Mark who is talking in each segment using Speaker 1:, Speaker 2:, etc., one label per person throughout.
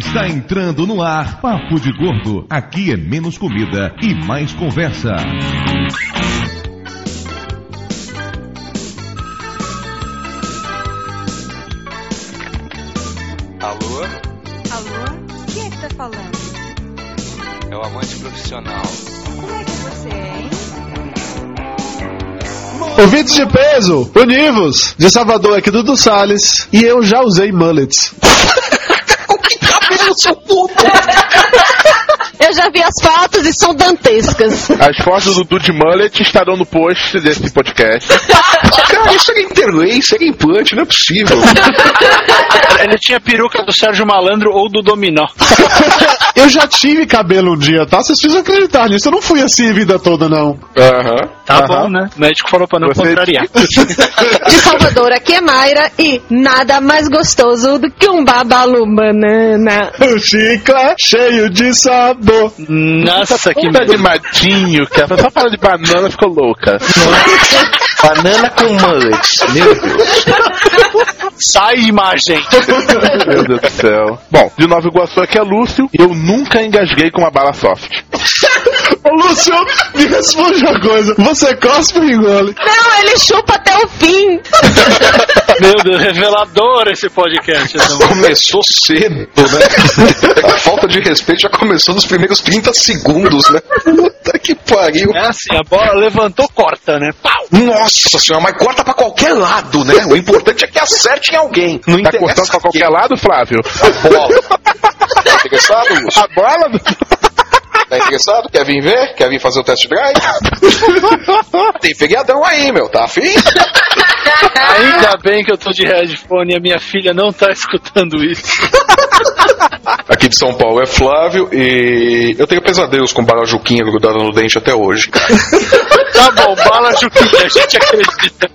Speaker 1: Está entrando no ar Papo de Gordo. Aqui é menos comida e mais conversa.
Speaker 2: Alô?
Speaker 3: Alô? Quem é que tá falando?
Speaker 2: É o amante profissional.
Speaker 3: Como é que você é, hein?
Speaker 4: Ouvintes de peso, univos, de Salvador aqui Dudu Salles, e eu já usei mullets.
Speaker 5: Eu já vi as fotos e são dantescas.
Speaker 6: As fotos do Dude Mullet estarão no post desse podcast.
Speaker 7: Cara, isso é interlay, isso é implante, não é possível.
Speaker 8: Ele tinha peruca do Sérgio Malandro ou do Dominó.
Speaker 4: Eu já tive cabelo um dia, tá? Vocês precisam acreditar nisso. Eu não fui assim a vida toda, não.
Speaker 6: Aham.
Speaker 8: Tá
Speaker 4: Aham.
Speaker 8: bom, né? O médico falou pra não
Speaker 6: Você-
Speaker 8: contrariar.
Speaker 5: De Salvador, aqui é Mayra e nada mais gostoso do que um babalu banana.
Speaker 4: O chiclete cheio de sabor.
Speaker 8: Nossa, que medo.
Speaker 6: animadinho, que ela só fala de banana ficou louca.
Speaker 7: Banana com mullet. Meu Deus.
Speaker 8: Sai imagem.
Speaker 6: Meu Deus do céu. Bom, de Nova Iguaçu aqui é Lúcio e eu nunca engasguei com uma bala soft.
Speaker 4: Ô, Lúcio, me responde uma coisa. Você cospe ou engole?
Speaker 5: Não, ele chupa até o fim.
Speaker 8: Meu Deus, revelador esse podcast. música.
Speaker 7: Começou cedo, né? A falta de respeito já começou nos primeiros 30 segundos, né? Puta que pariu.
Speaker 8: É assim, a bola levantou, corta, né? Pau!
Speaker 7: Nossa senhora, mas corta pra qualquer lado, né? O importante é que acerte em alguém. Não
Speaker 6: Tá cortando pra qualquer
Speaker 7: quem.
Speaker 6: lado, Flávio?
Speaker 7: A bola. Tá interessado, Lúcio?
Speaker 6: A bola?
Speaker 7: Tá interessado? Quer vir ver? Quer vir fazer o test drive? Tem feriadão aí, meu, tá afim?
Speaker 8: Ainda bem que eu tô de headphone e a minha filha não tá escutando isso.
Speaker 7: Aqui de São Paulo é Flávio e eu tenho pesadelos com bala juquinha grudada no dente até hoje.
Speaker 8: Tá bom, bala Juquinha, a gente acredita.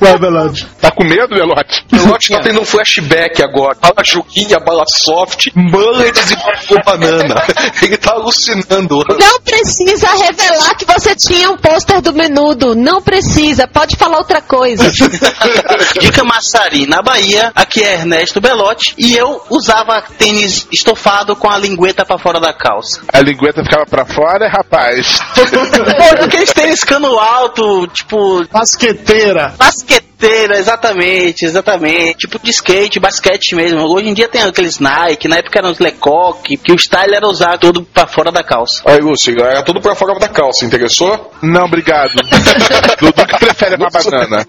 Speaker 4: Vai, Belade.
Speaker 6: Tá com medo, Velote?
Speaker 7: O Lote tá tendo um flashback agora. Bala juquinha, bala soft, mullets e bala banana. Ele tá alucinando.
Speaker 5: Não precisa revelar que você tinha um pôster do menudo. Não precisa, pode falar outra coisa.
Speaker 9: de Camaçari, na Bahia. Aqui é Ernesto Belotti. E eu usava tênis estofado com a lingueta pra fora da calça.
Speaker 6: A lingueta ficava pra fora, rapaz.
Speaker 9: Pô, aqueles tênis cano alto, tipo,
Speaker 4: Basqueteira.
Speaker 9: basqueteira, exatamente, exatamente. Tipo de skate, basquete mesmo. Hoje em dia tem aqueles Nike, na época eram os Lecoq, que o style era usar tudo pra fora da calça.
Speaker 7: Aí, Lúcio, era tudo pra fora da calça, interessou?
Speaker 6: Não, obrigado. Dudu que prefere uma banana.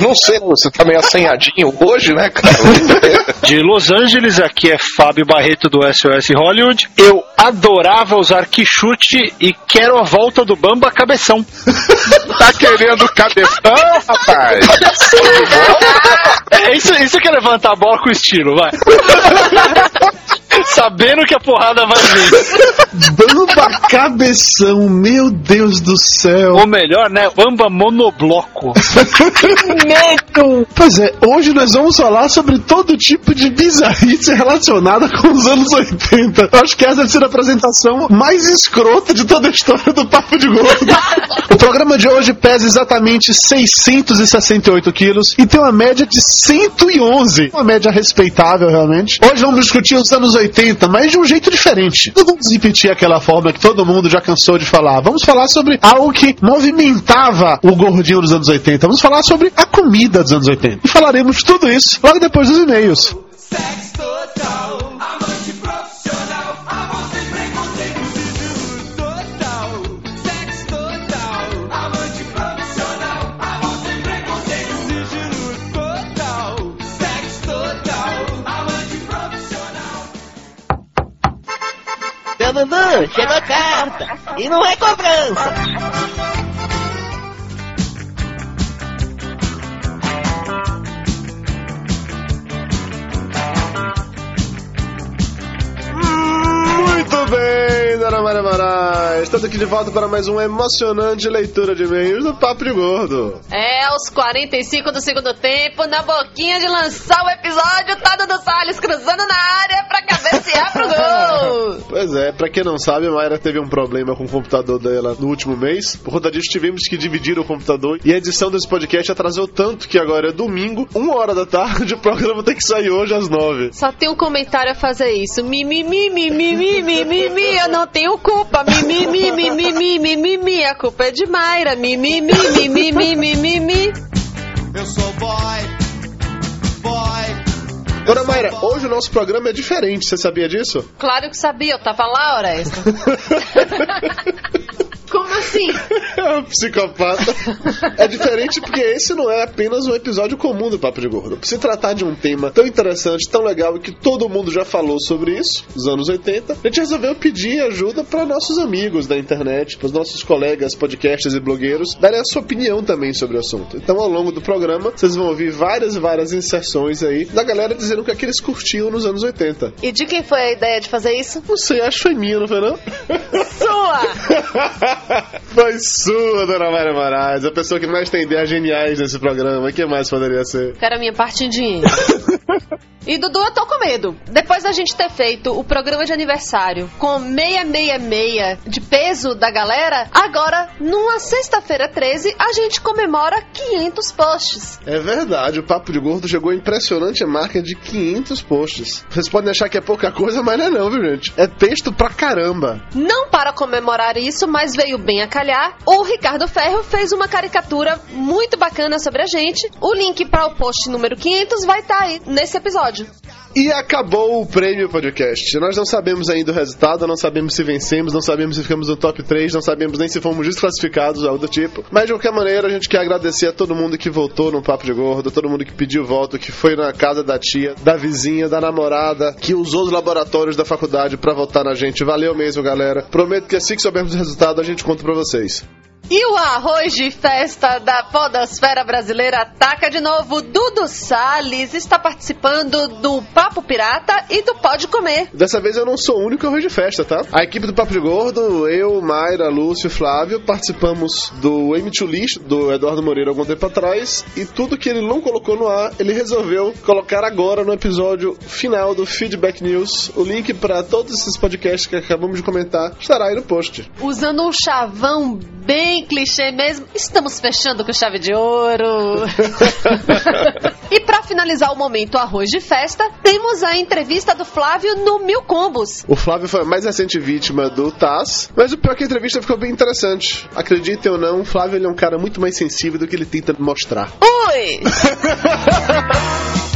Speaker 7: Não sei, você tá meio assanhadinho hoje, né, cara?
Speaker 8: De Los Angeles, aqui é Fábio Barreto do SOS Hollywood. Eu adorava usar quichute e quero a volta do Bamba Cabeção.
Speaker 6: Tá querendo cabeção, rapaz?
Speaker 8: É, isso, isso que é levantar a bola com estilo, vai. Sabendo que a porrada vai vir.
Speaker 4: Bamba cabeção, meu Deus do céu.
Speaker 8: Ou melhor, né? Bamba monobloco.
Speaker 5: Medo.
Speaker 4: Pois é, hoje nós vamos falar sobre todo tipo de bizarrice relacionada com os anos 80. Eu acho que essa deve ser a apresentação mais escrota de toda a história do Papo de Gordo. o programa de hoje pesa exatamente 668 quilos e tem uma média de 111. Uma média respeitável, realmente. Hoje vamos discutir os anos 80, mas de um jeito diferente. Não vamos repetir aquela forma que todo mundo já cansou de falar. Vamos falar sobre algo que movimentava o gordinho dos anos 80. Vamos falar sobre a comida dos anos 80. E falaremos de tudo isso logo depois dos e-mails.
Speaker 9: Dudu, chegou a carta. E não é cobrança.
Speaker 4: Muito bem, Dona Maria Moraes. Estamos aqui de volta para mais uma emocionante leitura de e-mails do Papo de Gordo.
Speaker 5: É, aos 45 do segundo tempo, na boquinha de lançar o episódio, tá Dudu Salles cruzando na área pra cabecear pro gol.
Speaker 4: Pois é, pra quem não sabe, a Mayra teve um problema com o computador dela no último mês. Por conta disso, tivemos que dividir o computador. E a edição desse podcast atrasou tanto que agora é domingo, uma hora da tarde, o programa tem que sair hoje às nove.
Speaker 5: Só tem um comentário a fazer isso. Mi, mi, mi, mi, mi, mi, mi, mi, mi, eu não tenho culpa. Mi, mi, mi, mi, mi, mi, mi, mi, mi, a culpa é de Mayra. Mi, mi, mi, mi, mi, mi, mi, mi, mi.
Speaker 10: Eu sou boy, boy.
Speaker 4: Dona Mayra, hoje o nosso programa é diferente, você sabia disso?
Speaker 5: Claro que sabia, eu tava lá, Oresta.
Speaker 4: É um psicopata. É diferente porque esse não é apenas um episódio comum do Papo de Gordo. Se tratar de um tema tão interessante, tão legal e que todo mundo já falou sobre isso, nos anos 80, a gente resolveu pedir ajuda para nossos amigos da internet, para os nossos colegas podcasters e blogueiros, darem a sua opinião também sobre o assunto. Então, ao longo do programa, vocês vão ouvir várias e várias inserções aí da galera dizendo o que é que eles curtiam nos anos 80.
Speaker 5: E de quem foi a ideia de fazer isso?
Speaker 4: Não sei, acho que foi minha, não foi não?
Speaker 5: Sua!
Speaker 4: Foi sua, dona Mayra Moraes, a pessoa que mais tem ideias geniais nesse programa. O que mais poderia ser?
Speaker 5: Quero a minha parte em dinheiro. E Dudu, eu tô com medo. Depois da gente ter feito o programa de aniversário com 666 de peso da galera, agora, numa sexta-feira 13, a gente comemora 500 posts.
Speaker 4: É verdade, o Papo de Gordo chegou a impressionante marca de 500 posts. Vocês podem achar que é pouca coisa, mas não é não, viu, gente? É texto pra caramba.
Speaker 5: Não para comemorar isso, mas veio bem a calhar, o Ricardo Ferro fez uma caricatura muito bacana sobre a gente. O link para o post número 500 vai estar aí nesse episódio.
Speaker 4: E acabou o prêmio podcast. Nós não sabemos ainda o resultado, não sabemos se vencemos, não sabemos se ficamos no top 3, não sabemos nem se fomos desclassificados, algo do tipo. Mas de qualquer maneira, a gente quer agradecer a todo mundo que votou no Papo de Gordo, todo mundo que pediu voto, que foi na casa da tia, da vizinha, da namorada, que usou os laboratórios da faculdade para votar na gente. Valeu mesmo, galera. Prometo que assim que soubermos o resultado, a gente conta pra vocês.
Speaker 5: E o arroz de festa da podosfera brasileira ataca de novo. Dudu Salles está participando do Papo Pirata e do Pode Comer.
Speaker 4: Dessa vez eu não sou o único arroz de festa, tá? A equipe do Papo de Gordo, eu, Mayra, Lúcio e Flávio, participamos do M2 List do Eduardo Moreira algum tempo atrás e tudo que ele não colocou no ar, ele resolveu colocar agora no episódio final do Feedback News. O link para todos esses podcasts que acabamos de comentar estará aí no post.
Speaker 5: Usando um chavão bem clichê mesmo, estamos fechando com chave de ouro. e para finalizar o momento arroz de festa, temos a entrevista do Flávio no Mil Combos.
Speaker 4: O Flávio foi a mais recente vítima do Taz, mas o pior é que a entrevista ficou bem interessante. Acreditem ou não, o Flávio ele é um cara muito mais sensível do que ele tenta mostrar.
Speaker 5: Ui!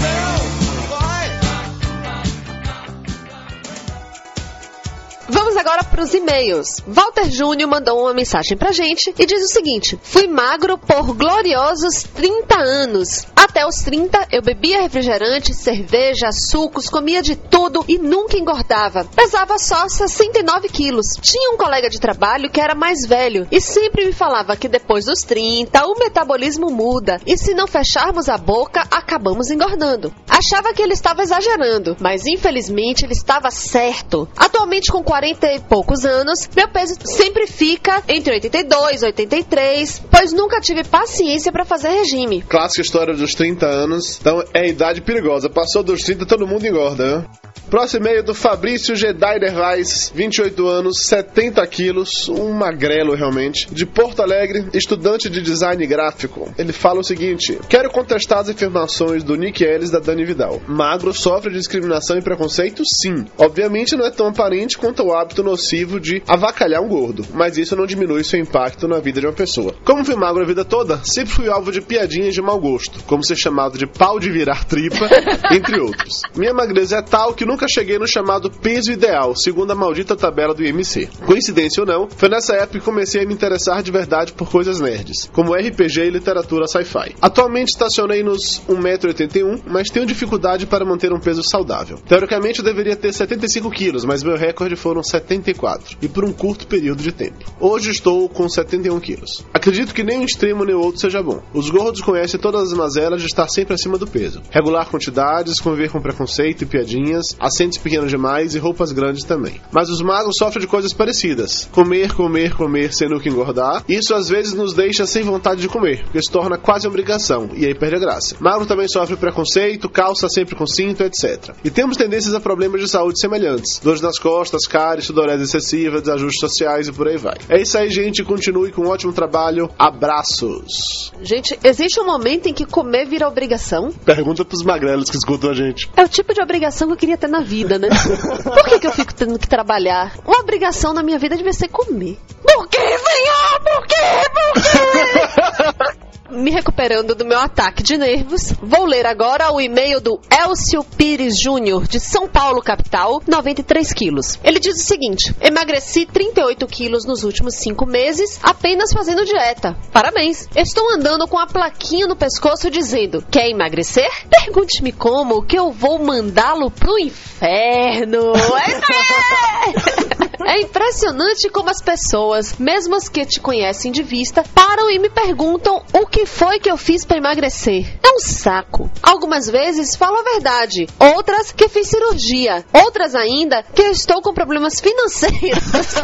Speaker 5: agora para os e-mails. Walter Júnior mandou uma mensagem pra gente e diz o seguinte: Fui magro por gloriosos 30 anos. Até os 30, eu bebia refrigerante, cerveja, sucos, comia de tudo e nunca engordava. Pesava só 69 quilos. Tinha um colega de trabalho que era mais velho e sempre me falava que depois dos 30 o metabolismo muda e se não fecharmos a boca, acabamos engordando. Achava que ele estava exagerando, mas infelizmente ele estava certo. Atualmente com 40 e poucos anos, meu peso sempre fica entre 82 e 83, pois nunca tive paciência para fazer regime.
Speaker 4: Clássica história dos 30 anos. Então é idade perigosa. Passou dos 30, todo mundo engorda, né? Próximo e-mail do Fabrício Gedai Dervais, 28 anos, 70 quilos, um magrelo realmente, de Porto Alegre, estudante de design gráfico. Ele fala o seguinte: Quero contestar as afirmações do Nick Ellis da Dani Vidal. Magro sofre discriminação e preconceito? Sim. Obviamente não é tão aparente quanto o hábito nocivo de avacalhar um gordo, mas isso não diminui seu impacto na vida de uma pessoa. Como fui magro a vida toda, sempre fui alvo de piadinhas de mau gosto, como ser chamado de pau de virar tripa, entre outros. Minha magreza é tal que nunca cheguei no chamado peso ideal, segundo a maldita tabela do IMC. Coincidência ou não, foi nessa época que comecei a me interessar de verdade por coisas nerds, como RPG e literatura sci-fi. Atualmente estacionei nos 1,81m, mas tenho dificuldade para manter um peso saudável. Teoricamente eu deveria ter 75 quilos, mas meu recorde foram 74, e por um curto período de tempo. Hoje estou com 71 quilos. Acredito que nem um extremo nem outro seja bom. Os gordos conhecem todas as mazelas de estar sempre acima do peso. Regular quantidades, conviver com preconceito e piadinhas, assentos pequenos demais e roupas grandes também. Mas os magros sofrem de coisas parecidas. Comer, comer, comer, sem nunca engordar. Isso às vezes nos deixa sem vontade de comer, porque se torna quase obrigação, e aí perde a graça. Magro também sofre preconceito, calça sempre com cinto, etc. E temos tendências a problemas de saúde semelhantes. Dores nas costas, cáries, sudorese excessiva, desajustes sociais e por aí vai. É isso aí, gente. Continue com um ótimo trabalho. Abraços.
Speaker 5: Gente, existe um momento em que comer vira obrigação?
Speaker 4: Pergunta pros magrelos que escutam a gente.
Speaker 5: É o tipo de obrigação que eu queria ter na vida, né? Por que, que eu fico tendo que trabalhar? Uma obrigação na minha vida devia ser comer. Por que, senhor? Por quê? Por quê? Me recuperando do meu ataque de nervos, vou ler agora o e-mail do Elcio Pires Júnior, de São Paulo, capital, 93 quilos. Ele diz o seguinte: emagreci 38 quilos nos últimos 5 meses, apenas fazendo dieta. Parabéns! Estou andando com a plaquinha no pescoço dizendo: Quer emagrecer? Pergunte-me como, que eu vou mandá-lo pro inferno. É impressionante como as pessoas, mesmo as que te conhecem de vista, param e me perguntam o que foi que eu fiz para emagrecer. É um saco. Algumas vezes falo a verdade, outras que fiz cirurgia, outras ainda que estou com problemas financeiros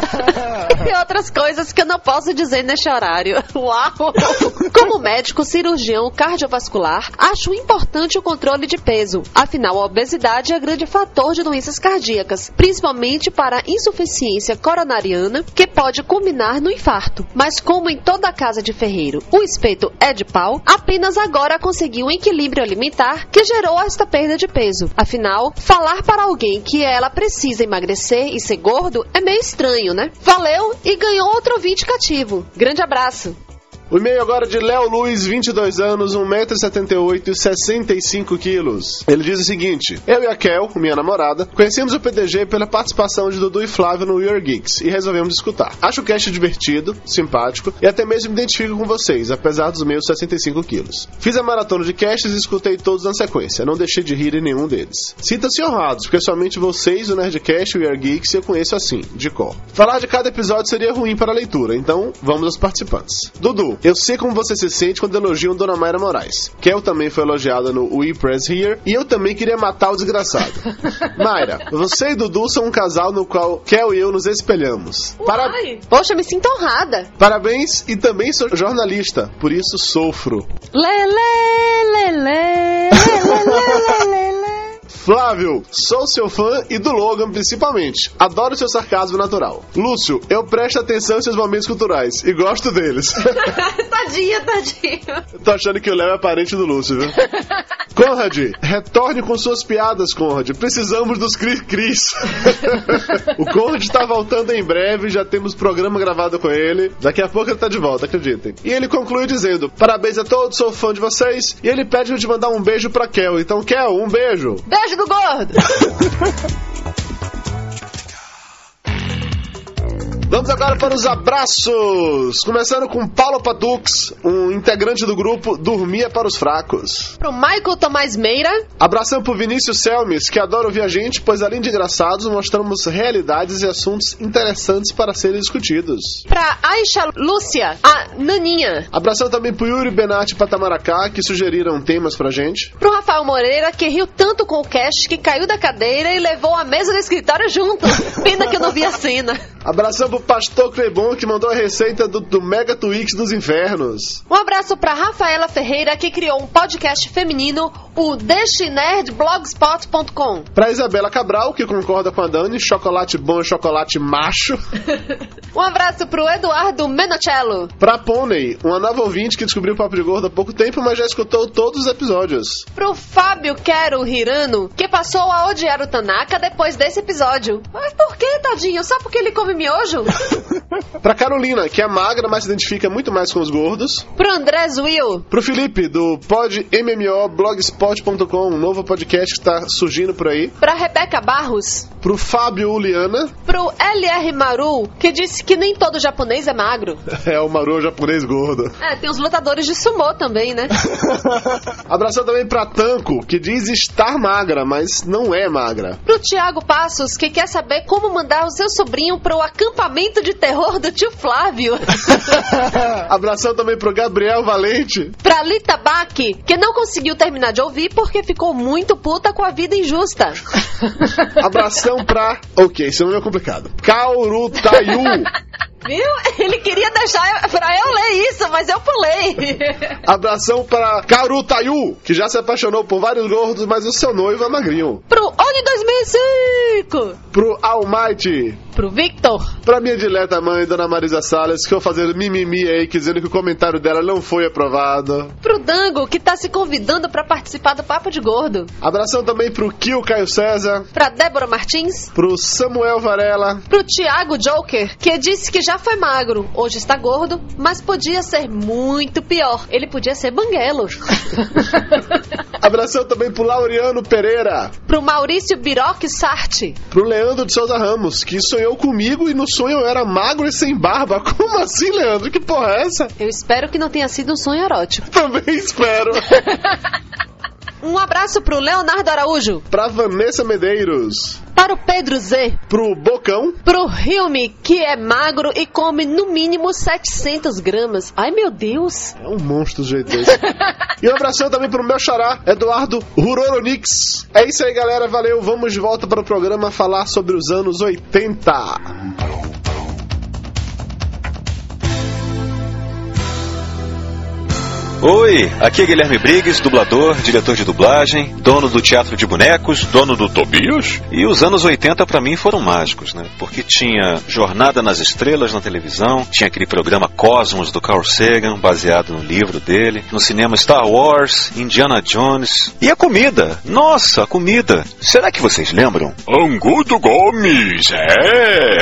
Speaker 5: e outras coisas que eu não posso dizer neste horário. Uau! Como médico cirurgião cardiovascular, acho importante o controle de peso. Afinal, a obesidade é grande fator de doenças cardíacas, principalmente para insuficiência coronariana, que pode culminar no infarto. Mas como em toda casa de ferreiro o espeto é de pau, apenas agora conseguiu um equilíbrio alimentar que gerou esta perda de peso. Afinal, falar para alguém que ela precisa emagrecer e ser gordo é meio estranho, né? Valeu e ganhou outro ouvinte cativo. Grande abraço!
Speaker 4: O e-mail agora de Léo Luiz, 22 anos, 1,78m e 65 quilos. Ele diz o seguinte: Eu e a Kel, minha namorada, conhecemos o PDG pela participação de Dudu e Flávio no Are Geeks e resolvemos escutar. Acho o cast divertido, simpático e até mesmo me identifico com vocês, apesar dos meus 65 quilos. Fiz a maratona de casts e escutei todos na sequência, não deixei de rir em nenhum deles. Sinta-se honrados, porque somente vocês, o Nerdcast e o Are Geeks, eu conheço assim, de cor. Falar de cada episódio seria ruim para a leitura, então vamos aos participantes. Dudu, eu sei como você se sente quando elogiam Dona Mayra Moraes. Kel também foi elogiada no We Press Here e eu também queria matar o desgraçado. Mayra, você e Dudu são um casal no qual Kel e eu nos espelhamos. Para...
Speaker 5: Poxa, me sinto honrada.
Speaker 4: Parabéns e também sou jornalista, por isso sofro.
Speaker 5: Lele, lele, lele, lele, lele.
Speaker 4: Flávio, sou seu fã e do Logan principalmente. Adoro seu sarcasmo natural. Lúcio, eu presto atenção em seus momentos culturais e gosto deles.
Speaker 5: tadinha, tadinha.
Speaker 4: Tô achando que o Léo é parente do Lúcio, viu? Conrad, retorne com suas piadas, Conrad. Precisamos dos cri-cris. o Conrad tá voltando em breve, já temos programa gravado com ele. Daqui a pouco ele tá de volta, acreditem. E ele conclui dizendo: Parabéns a todos, sou fã de vocês. E ele pede eu te mandar um beijo pra Kel. Então, Kel, um beijo.
Speaker 5: Beijo do gordo!
Speaker 4: Vamos agora para os abraços. Começando com Paulo Padux, um integrante do grupo Dormia para os Fracos.
Speaker 5: Pro Michael Tomás Meira.
Speaker 4: Abração pro Vinícius Selmes, que adora ouvir a gente, pois além de engraçados, mostramos realidades e assuntos interessantes para serem discutidos.
Speaker 5: Pra Aisha Lúcia, a Naninha.
Speaker 4: Abração também pro Yuri Benatti Patamaracá, que sugeriram temas pra gente.
Speaker 5: Pro Rafael Moreira, que riu tanto com o cast que caiu da cadeira e levou a mesa do escritório junto. Pena que eu não vi a cena.
Speaker 4: Abração pro Pastor Clebon, que mandou a receita do, do Mega Twix dos Infernos.
Speaker 5: Um abraço pra Rafaela Ferreira, que criou um podcast feminino, o destinerdblogspot.com.
Speaker 4: Pra Isabela Cabral, que concorda com a Dani, chocolate bom é chocolate macho.
Speaker 5: um abraço pro Eduardo Menocello.
Speaker 4: Pra Pônei, uma nova ouvinte que descobriu o Papo de Gordo há pouco tempo, mas já escutou todos os episódios.
Speaker 5: Pro Fábio Quero Hirano, que passou a odiar o Tanaka depois desse episódio. Mas por que, tadinho? Só porque ele come miojo?
Speaker 4: pra Carolina, que é magra, mas se identifica muito mais com os gordos.
Speaker 5: Pro André Will.
Speaker 4: Pro Felipe, do Pod MMO Blogspot.com, um novo podcast que tá surgindo por aí.
Speaker 5: Pra Rebeca Barros.
Speaker 4: Pro Fábio Uliana.
Speaker 5: Pro LR Maru, que disse que nem todo japonês é magro.
Speaker 4: É, o Maru é o japonês gordo.
Speaker 5: É, tem os lutadores de sumô também, né?
Speaker 4: Abração também pra Tanco, que diz estar magra, mas não é magra.
Speaker 5: Pro Thiago Passos, que quer saber como mandar o seu sobrinho pro acampamento de terror gordo tio Flávio.
Speaker 4: Abração também pro Gabriel Valente.
Speaker 5: pra Lita Bach, que não conseguiu terminar de ouvir porque ficou muito puta com a vida injusta.
Speaker 4: Abração pra. Ok, esse nome é complicado. Kaurutayu.
Speaker 5: Viu? Ele queria deixar pra eu ler isso, mas eu pulei.
Speaker 4: Abração para Karutayu, que já se apaixonou por vários gordos, mas o seu noivo é magrinho.
Speaker 5: Pro Oni 2005.
Speaker 4: Pro Almighty.
Speaker 5: Pro Victor.
Speaker 4: Pra minha dileta mãe, Dona Marisa Salles, que ficou fazendo mimimi aí, dizendo que o comentário dela não foi aprovado.
Speaker 5: Pro Dango, que tá se convidando pra participar do Papo de Gordo.
Speaker 4: Abração também pro Kio Caio César.
Speaker 5: Pra Débora Martins.
Speaker 4: Pro Samuel Varela.
Speaker 5: Pro Thiago Joker, que disse que já foi magro, hoje está gordo, mas podia ser muito pior. Ele podia ser banguelo.
Speaker 4: Abração também pro Laureano Pereira.
Speaker 5: Pro Maurício Biroc Sarti.
Speaker 4: Pro Leandro de Souza Ramos, que sonhou comigo e no sonho eu era magro e sem barba. Como assim, Leandro? Que porra é essa?
Speaker 5: Eu espero que não tenha sido um sonho erótico.
Speaker 4: Também espero.
Speaker 5: Um abraço pro Leonardo Araújo.
Speaker 4: pra Vanessa Medeiros.
Speaker 5: Para o Pedro Z.
Speaker 4: Pro Bocão.
Speaker 5: Pro Hilme, que é magro e come no mínimo 700 gramas. Ai, meu Deus.
Speaker 4: É um monstro do jeito desse. e um abração também pro meu xará, Eduardo Ruroronix. É isso aí, galera. Valeu. Vamos de volta para o programa falar sobre os anos 80.
Speaker 11: Oi, aqui é Guilherme Briggs, dublador, diretor de dublagem, dono do Teatro de Bonecos, dono do Tobias. E os anos 80 pra mim foram mágicos, né? Porque tinha Jornada nas Estrelas na televisão, tinha aquele programa Cosmos do Carl Sagan, baseado no livro dele, no cinema Star Wars, Indiana Jones. E a comida, nossa, a comida. Será que vocês lembram? Angudo Gomes, é!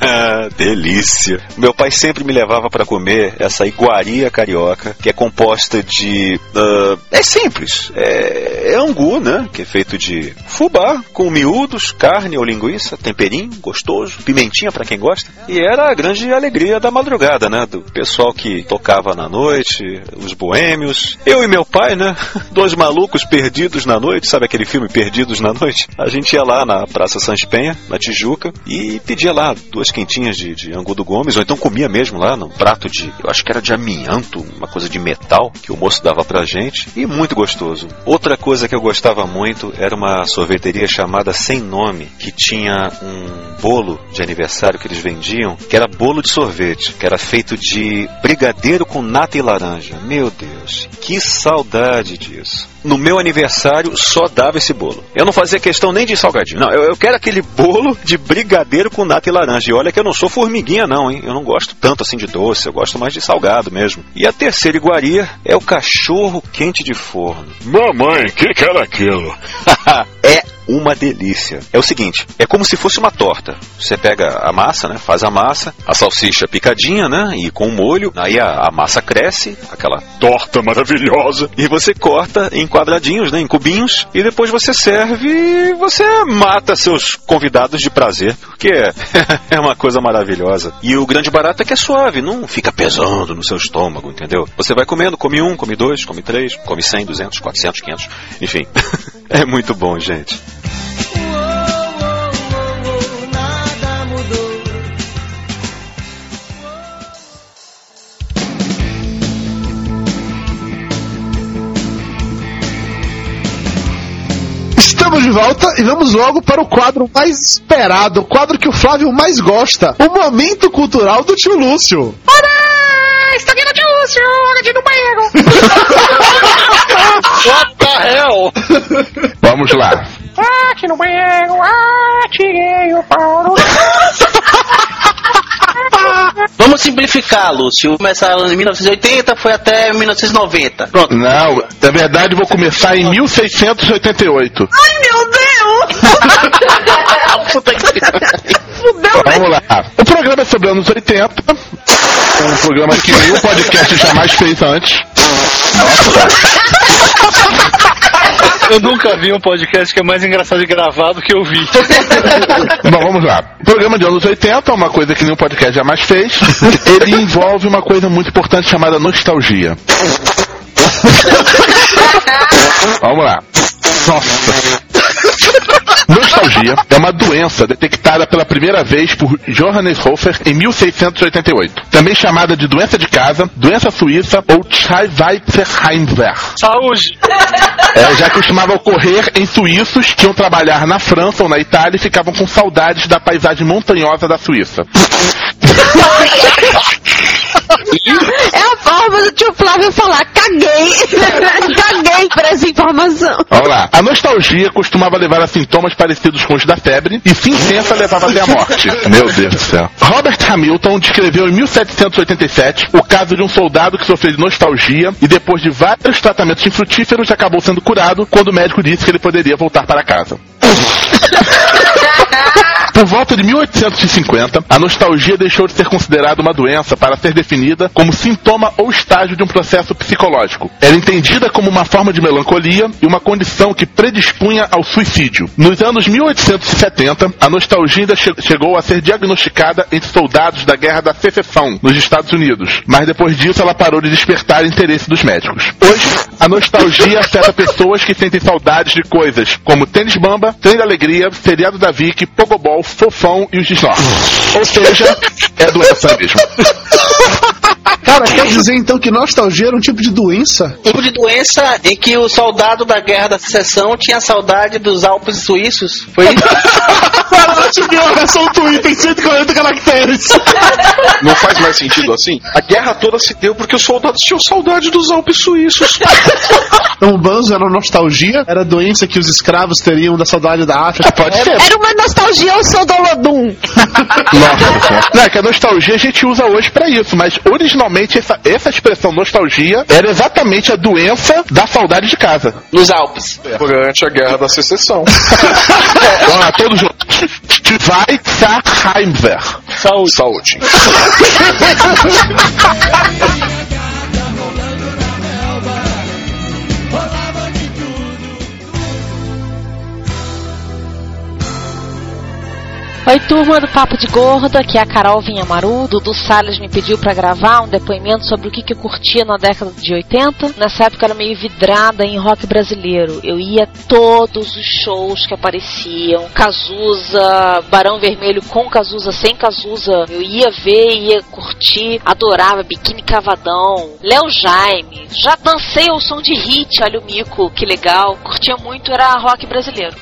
Speaker 11: Delícia. Meu pai sempre me levava pra comer essa iguaria carioca, que é composta de. ah, é simples. É, é angu, né? Que é feito de fubá, com miúdos, carne ou linguiça, temperinho, gostoso, pimentinha pra quem gosta. E era a grande alegria da madrugada, né? Do pessoal que tocava na noite, os boêmios. Eu e meu pai, né? Dois malucos perdidos na noite, sabe aquele filme Perdidos na Noite? A gente ia lá na Praça Sans Penha, na Tijuca, e pedia lá duas quentinhas de, de angu do Gomes, ou então comia mesmo lá num prato de, eu acho que era de amianto, uma coisa de metal, que o moço dava pra gente, e muito gostoso. Outra coisa que eu gostava muito era uma sorveteria chamada Sem Nome, que tinha um bolo de aniversário que eles vendiam, que era bolo de sorvete, que era feito de brigadeiro com nata e laranja. Meu Deus, que saudade disso. No meu aniversário só dava esse bolo. Eu não fazia questão nem de salgadinho. Não, eu, eu quero aquele bolo de brigadeiro com nata e laranja. E olha que eu não sou formiguinha, não, hein? Eu não gosto tanto assim de doce, eu gosto mais de salgado mesmo. E a terceira iguaria é o cachorro quente de forno. Mamãe, o que, que era aquilo? é uma delícia. É o seguinte, é como se fosse uma torta. Você pega a massa, né? Faz a massa, a salsicha picadinha, né? E com o molho, aí a, a massa cresce, aquela torta maravilhosa. E você corta em quadradinhos, né? Em cubinhos. E depois você serve e você mata seus convidados de prazer. Porque é uma coisa maravilhosa. E o grande barato é que é suave, não fica pesando no seu estômago, entendeu? Você vai comendo, come um, come dois, come três, come 100, 200, 400, 500, enfim. é muito bom, gente.
Speaker 4: Estamos de volta e vamos logo para o quadro mais esperado, o quadro que o Flávio mais gosta, o momento cultural do tio Lúcio.
Speaker 10: Olá! Está aqui no tio Lúcio, aqui no banheiro.
Speaker 6: Vamos lá.
Speaker 10: Aqui no banheiro, atirei o pau no...
Speaker 9: Vamos simplificar, Lúcio. Começaram em 1980, foi até 1990. Pronto.
Speaker 6: Não, na verdade vou começar em 1688.
Speaker 10: Ai, meu Deus!
Speaker 9: Puta que
Speaker 10: Fudeu,
Speaker 6: Vamos lá. O programa é sobre anos 80. Um programa que nenhum podcast jamais fez antes.
Speaker 8: Eu nunca vi um podcast que é mais engraçado de gravar do que eu vi.
Speaker 6: Bom, vamos lá. Programa de anos 80 é uma coisa que nenhum podcast jamais fez. Ele envolve uma coisa muito importante chamada nostalgia. Vamos lá. Nossa. Nostalgia é uma doença detectada pela primeira vez por Johannes Hofer em 1688. Também chamada de doença de casa, doença suíça ou Schweizerheimwehr.
Speaker 8: Saúde!
Speaker 6: É, já costumava ocorrer em suíços que iam trabalhar na França ou na Itália e ficavam com saudades da paisagem montanhosa da Suíça.
Speaker 5: É a forma do tio Flávio falar, caguei. caguei por essa informação.
Speaker 6: Vamos lá. A nostalgia costumava levar a sintomas parecidos com os da febre e, se intensa, levava até a morte. Meu Deus do céu. Robert Hamilton descreveu em 1787 o caso de um soldado que sofreu de nostalgia e, depois de vários tratamentos infrutíferos, acabou sendo curado quando o médico disse que ele poderia voltar para casa. Por volta de 1850, a nostalgia deixou de ser considerada uma doença para ser definida como sintoma ou estágio de um processo psicológico. Era entendida como uma forma de melancolia e uma condição que predispunha ao suicídio. Nos anos 1870, a nostalgia ainda che chegou a ser diagnosticada entre soldados da Guerra da Secessão, nos Estados Unidos, mas depois disso ela parou de despertar interesse dos médicos. Hoje, a nostalgia afeta pessoas que sentem saudades de coisas como tênis bamba, trem da alegria, seriado da Vicky, pogobol, fofão e os desnortes. Ou seja, é doença mesmo.
Speaker 4: Cara, quer dizer então que nostalgia era um tipo de doença?
Speaker 9: Tipo de doença em que o soldado da Guerra da Secessão tinha saudade dos Alpes suíços. Foi isso?
Speaker 4: Viu a versão Twitter em 140 caracteres.
Speaker 7: Não faz mais sentido assim? A guerra toda se deu porque os soldados tinham saudade dos Alpes suíços.
Speaker 4: Então o banzo era nostalgia? Era doença que os escravos teriam da saudade da África?
Speaker 6: Pode ser.
Speaker 5: Era uma nostalgia ao som do Olodum.
Speaker 6: Nossa, não, é que a nostalgia a gente usa hoje pra isso, mas originalmente essa, essa expressão nostalgia era exatamente a doença da saudade de casa.
Speaker 9: Nos Alpes.
Speaker 7: Durante a guerra da secessão.
Speaker 6: Vamos lá, todos juntos. Schweizerheimwehr.
Speaker 8: Saúde.
Speaker 7: Saúde.
Speaker 12: Oi, turma do Papo de Gorda, aqui é a Carol Vinhamaru. Dudu Salles me pediu pra gravar um depoimento sobre o que, que eu curtia na década de 80. Nessa época eu era meio vidrada em rock brasileiro. Eu ia todos os shows que apareciam. Cazuza, Barão Vermelho com Cazuza, sem Cazuza. Eu ia ver, ia curtir, adorava Biquíni Cavadão, Léo Jaime. Já dancei ao som de hit, olha o mico, que legal. Curtia muito, era rock brasileiro.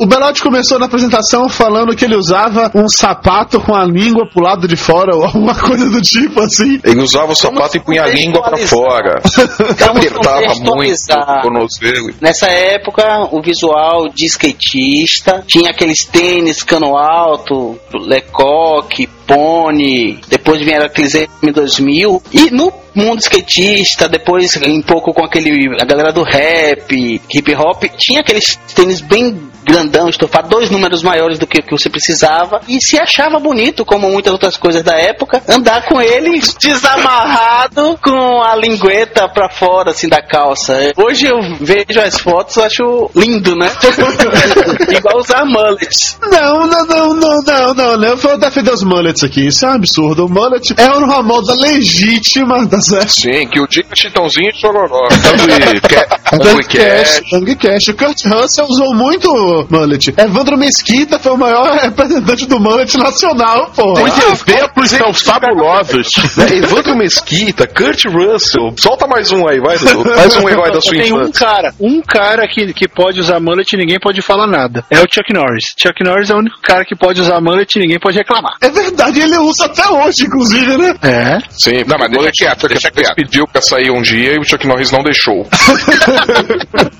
Speaker 4: O Belotti começou na apresentação falando que ele usava um sapato com a língua pro lado de fora ou alguma coisa do tipo assim.
Speaker 7: Ele usava o sapato e punha a língua pra fora. Apertava muito o tornozelo.
Speaker 9: Nessa época, o visual de skatista tinha aqueles tênis cano alto, Lecoque, Pony, depois vieram aqueles M2000 e no mundo skatista, depois um pouco com aquele a galera do rap, hip hop, tinha aqueles tênis bem grandão, estofado, dois números maiores do que, que você precisava e se achava bonito, como muitas outras coisas da época, andar com ele desamarrado com a lingueta pra fora assim da calça. Hoje eu vejo as fotos, acho lindo, né? Igual usar mullets.
Speaker 4: Não, não, não, não, não, não, não. Eu vou defender os mullets aqui. Isso é um absurdo. O mullet é uma moda legítima, tá
Speaker 7: Sim, que o dia Chitãozinho e Chororó.
Speaker 4: Tangue Cash. Tangue Cash. O Kurt Russell usou muito mullet. Evandro Mesquita foi o maior representante do mullet nacional, pô.
Speaker 6: Os exemplos são fabulosos.
Speaker 7: Né, Evandro Mesquita, Kurt Russell. Solta mais um aí, vai, Dudu. Mais um herói da sua
Speaker 8: Tem um
Speaker 7: infância.
Speaker 8: cara, um cara que, que pode usar mullet e ninguém pode falar nada. É o Chuck Norris. Chuck Norris é o único cara que pode usar mullet e ninguém pode reclamar.
Speaker 4: É verdade, ele usa até hoje, inclusive, né?
Speaker 8: É.
Speaker 7: Sim,
Speaker 6: Não, mas deixa quieto, deixa
Speaker 7: Chuck Norris
Speaker 6: quieto.
Speaker 7: pediu pra sair um dia e o Chuck Norris não deixou.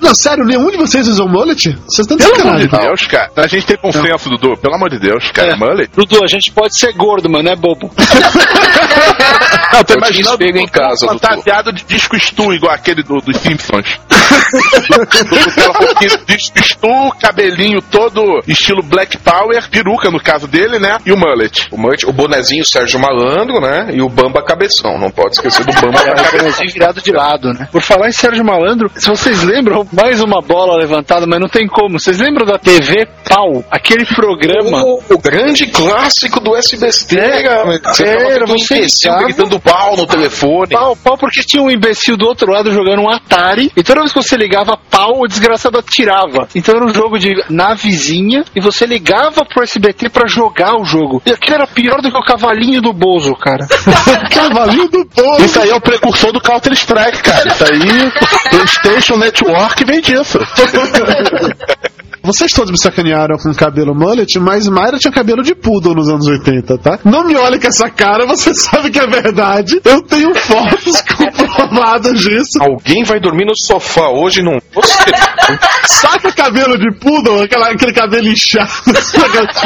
Speaker 4: Não, sério, nenhum de vocês usou mullet? Vocês estão de
Speaker 6: Pelo amor de Deus, cara. A gente tem consenso, Dudu. Pelo amor de Deus, cara.
Speaker 8: É.
Speaker 6: Mullet.
Speaker 8: Dudu, a gente pode ser gordo, mano, é bobo.
Speaker 6: Não, tô imaginando
Speaker 7: em casa,
Speaker 6: fantasiado de disco Stu, igual aquele do, dos Simpsons. Disco Stu, cabelinho todo estilo Black Power, peruca no caso dele, né? E o mullet.
Speaker 7: O, mullet, o bonezinho Sérgio Malandro, né? E o Bamba Cabeção, não pode esquecer
Speaker 6: boneco do Bamba.
Speaker 8: Era o bonezinho virado de lado, né? Por falar em Sérgio Malandro, se vocês lembram, mais uma bola levantada, mas não tem como. Vocês lembram da TV Pau? Aquele programa.
Speaker 7: O, o grande clássico do SBT,
Speaker 8: É,
Speaker 7: cara. Você
Speaker 8: era,
Speaker 7: todo
Speaker 8: você
Speaker 7: imbecil gritando pau no telefone.
Speaker 8: Pau, pau, porque tinha um imbecil do outro lado jogando um Atari, e toda vez que você ligava pau, o desgraçado atirava. Então era um jogo de navezinha, e você ligava pro SBT pra jogar o jogo. E aquilo era pior do que o cavalinho do Bozo, cara.
Speaker 4: Cavalinho do povo.
Speaker 6: Isso aí é o precursor do Counter Strike, cara. Isso aí, PlayStation Network vem disso.
Speaker 4: Vocês todos me sacanearam com cabelo mullet, mas Mayra tinha cabelo de poodle nos anos 80, tá? Não me olhe com essa cara, você sabe que é verdade. Eu tenho fotos comprovadas disso.
Speaker 7: Alguém vai dormir no sofá hoje, não você.
Speaker 4: Saca cabelo de poodle, aquela, aquele cabelo inchado.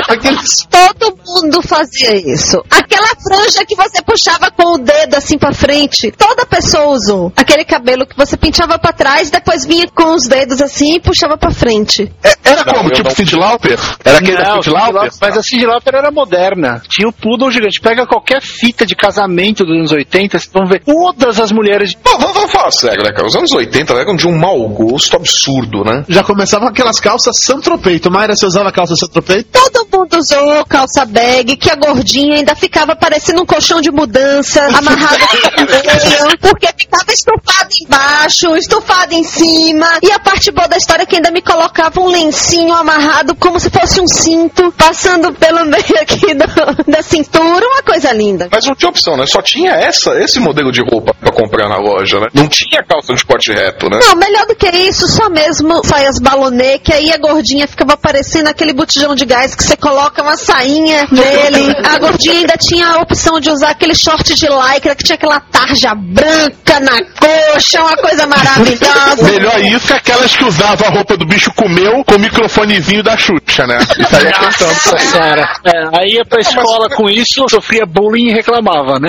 Speaker 4: Aqueles
Speaker 5: Todo mundo fazia isso. Aquela franja que você puxava com o dedo assim pra frente. Toda pessoa usou. Aquele cabelo que você penteava pra trás, depois vinha com os dedos assim e puxava pra frente.
Speaker 6: Era
Speaker 7: Não,
Speaker 6: como? Tipo
Speaker 7: não-
Speaker 6: Cindy Lauper? Era aquele da
Speaker 8: Não,
Speaker 6: Cindy Lauper?
Speaker 8: Lauper, mas a Cindy Lauper era moderna. Tinha o poodle gigante. Pega qualquer fita de casamento dos anos 80, vocês vão ver todas as mulheres.
Speaker 7: Vamos, vamos falar sério, né, cara? Os anos 80 eram de um mau gosto absurdo, né?
Speaker 4: Já começavam aquelas calças santropeito. Mayra, você usava calça santropeito?
Speaker 5: Todo mundo usou calça bag, que a gordinha ainda ficava parecendo um colchão de mudança, amarrada no meio, porque ficava estufada embaixo, estufada em cima. E a parte boa da história é que ainda me colocava um lencinho amarrado como se fosse um cinto, passando pelo meio aqui do- da cintura, uma coisa linda.
Speaker 7: Mas não tinha opção, né? Só tinha essa, esse modelo de roupa pra comprar na loja, né? Não tinha calça de corte reto, né?
Speaker 5: Não, melhor do que isso, só mesmo saias balonê, que aí a gordinha ficava parecendo aquele botijão de gás que você coloca uma sainha nele. A gordinha ainda tinha a opção de usar aquele short de lycra que tinha aquela tarja branca na coxa, uma coisa maravilhosa.
Speaker 6: Melhor isso que aquelas que usavam a roupa do bicho comeu com o microfonezinho da Xuxa, né? Isso aí é cantando.
Speaker 8: Nossa senhora. É, aí ia pra escola com isso, sofria bullying e reclamava, né?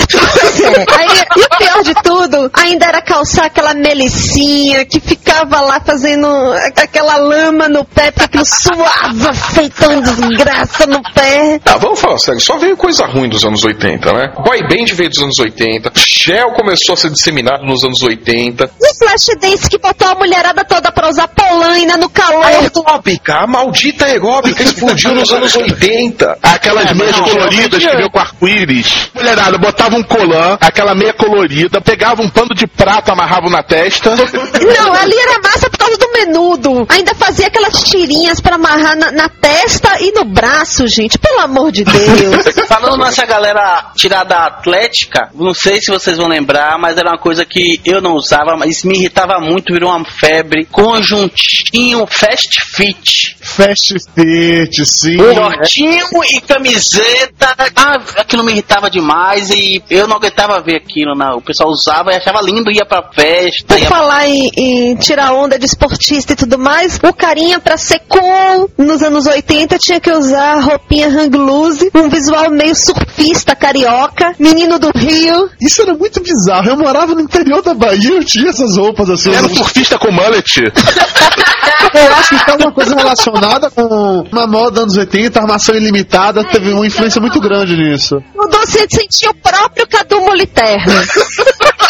Speaker 5: Aí, e o pior de tudo, ainda era calçar aquela melicinha que ficava lá fazendo aquela lama no pé, porque aquilo suava, feito um desgraça no pé.
Speaker 7: Ah, vamos falar sério, só veio coisa ruim dos anos 80, né? Boy Band veio dos anos 80, Shell começou a ser disseminado nos anos 80.
Speaker 5: E o Flashdance que botou a mulherada toda pra usar polaina no calor.
Speaker 7: Aeróbica, a maldita aeróbica explodiu nos anos 80.
Speaker 6: Aquelas
Speaker 8: É,
Speaker 6: meias
Speaker 8: não,
Speaker 6: coloridas que veio com arco-íris. Mulherada, botava um colã, aquela meia colorida, pegava um pano de prata, amarrava na testa.
Speaker 5: Não, ali era massa causa do menudo. Ainda fazia aquelas tirinhas pra amarrar na, na testa e no braço, gente. Pelo amor de Deus.
Speaker 9: Falando nessa galera tirada atlética, não sei se vocês vão lembrar, mas era uma coisa que eu não usava, mas me irritava muito, virou uma febre. Conjuntinho Fast Fit.
Speaker 4: Fast fit, sim.
Speaker 9: Shortinho e camiseta. Ah, aquilo me irritava demais e eu não aguentava ver aquilo. Não. O pessoal usava e achava lindo, ia pra festa.
Speaker 5: Por
Speaker 9: Ia...
Speaker 5: falar em, em tirar onda de esportista e tudo mais, o carinha pra ser cool nos anos 80 tinha que usar roupinha hang loose, um visual meio surfista carioca, menino do Rio.
Speaker 4: Isso era muito bizarro. Eu morava no interior da Bahia, eu tinha essas roupas assim.
Speaker 6: Era um surfista com mullet.
Speaker 4: Eu acho que é uma coisa relacionada com uma moda anos 80, armação ilimitada, teve uma influência muito grande nisso.
Speaker 5: O doce sentia o próprio Cadu Moliterno.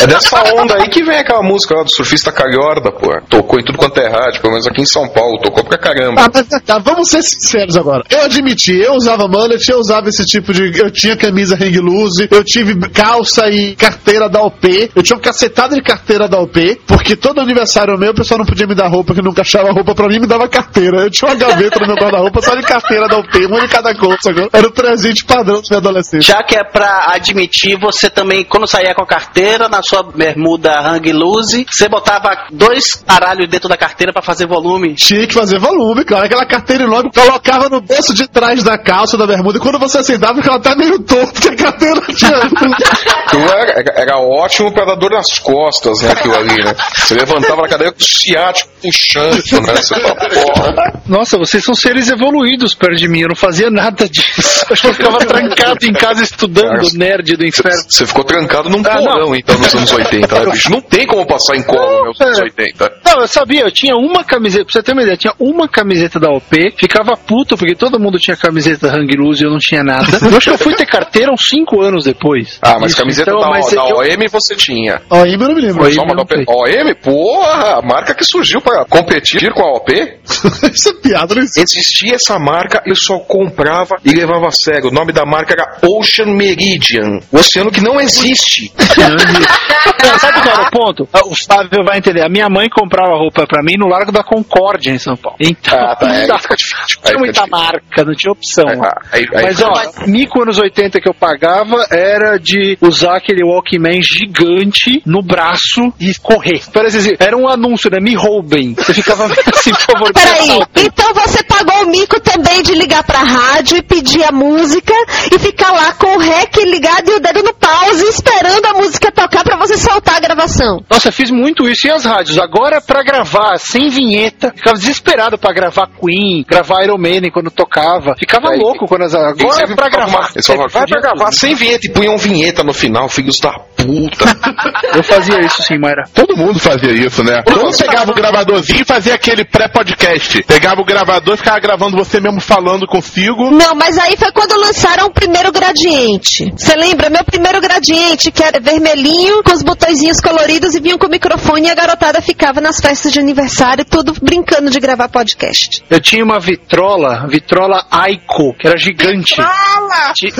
Speaker 7: É dessa onda aí que vem aquela música lá do surfista Calhorda, pô. Tocou em tudo quanto é rádio, pelo menos aqui em São Paulo, tocou pra caramba.
Speaker 4: Ah, mas tá, vamos ser sinceros agora. Eu admiti, eu usava mullet, eu usava esse tipo de. Eu tinha camisa hang loose, eu tive calça e carteira da OP, eu tinha uma cacetada de carteira da OP, porque todo aniversário meu o pessoal não podia me dar roupa, que nunca achava roupa pra mim, me dava carteira. Eu tinha uma gaveta no meu guarda-roupa só de carteira da OP, uma de cada cor, sacou? Era o presente padrão dos adolescentes.
Speaker 9: Já que é pra admitir, você também, quando saía com a carteira, na sua bermuda hang loose, você botava dois caralhos dentro da carteira pra fazer volume.
Speaker 4: Tinha que fazer volume, cara. Aquela carteira enorme, colocava no bolso de trás da calça da bermuda, e quando você sentava, ficava até meio torto, que a carteira tinha.
Speaker 7: Era, era- era ótimo pra dar dor nas costas, né, aquilo ali, né? Você levantava na cadeira com o ciático puxando, né? Você fala, porra.
Speaker 8: Nossa, vocês são seres evoluídos perto de mim, eu não fazia nada disso. Acho que eu ficava trancado em casa estudando, nerd do inferno.
Speaker 7: Você ficou trancado num
Speaker 8: Ah,
Speaker 7: porão, então, nos anos 80, né, bicho? Não tem como passar em colo, né, nos anos 80.
Speaker 8: Não, eu sabia, eu tinha uma camiseta, pra você ter uma ideia, tinha uma camiseta da OP, ficava puto porque todo mundo tinha camiseta Hang Loose e eu não tinha nada. Eu acho que eu fui ter carteira uns 5 anos depois.
Speaker 7: Ah, mas
Speaker 8: Isso,
Speaker 7: camiseta
Speaker 8: então,
Speaker 7: da,
Speaker 8: mas
Speaker 7: da
Speaker 8: eu-
Speaker 7: OM você tinha.
Speaker 4: OM eu não me lembro.
Speaker 7: Só uma da OP. OM? Porra, a marca que surgiu pra competir com a OP.
Speaker 4: Isso é piada, não existe.
Speaker 7: Existia essa marca, eu só comprava e levava a sério. O nome da marca era Ocean Meridian. O oceano que não existe.
Speaker 8: Não, sabe qual era o ponto? Ah, O Flávio vai entender. A minha mãe comprava roupa pra mim no Largo da Concórdia, em São Paulo. Então,
Speaker 7: Ah, tá,
Speaker 8: não
Speaker 7: Aí
Speaker 8: tinha
Speaker 7: fica
Speaker 8: muita marca, não tinha opção.
Speaker 7: Ah, aí- aí
Speaker 8: Mas ó, mico anos 80 que eu pagava era de usar aquele Walkman gigante no braço e correr. Parece assim, era um anúncio, né? Me roubem. Você ficava assim, por favor.
Speaker 5: Peraí, então você pagou o mico também de ligar pra rádio e pedir a música e ficar lá com o rec ligado e o dedo no gravação.
Speaker 8: Nossa, eu fiz muito isso e as rádios. Agora pra gravar, sem vinheta. Ficava desesperado pra gravar Queen, gravar Iron Maiden quando tocava. Ficava
Speaker 7: Aí,
Speaker 8: louco quando as. Agora é pra gravar.
Speaker 7: Eles falavam, vai pra gravar sem vinheta e punham vinheta no final, filhos da puta.
Speaker 8: Eu fazia isso sim, Mayra.
Speaker 6: Todo mundo fazia isso, né? Todo mundo pegava o gravadorzinho e fazia aquele pré-podcast. Pegava o gravador e ficava gravando você mesmo falando consigo.
Speaker 5: Não, mas aí foi quando lançaram o primeiro gradiente. Você lembra? Meu primeiro gradiente, que era vermelhinho, com os botõezinhos coloridos e vinham com o microfone e a garotada ficava nas festas de aniversário, tudo brincando de gravar podcast.
Speaker 8: Eu tinha uma vitrola, vitrola Aiko, que era gigante. Ti-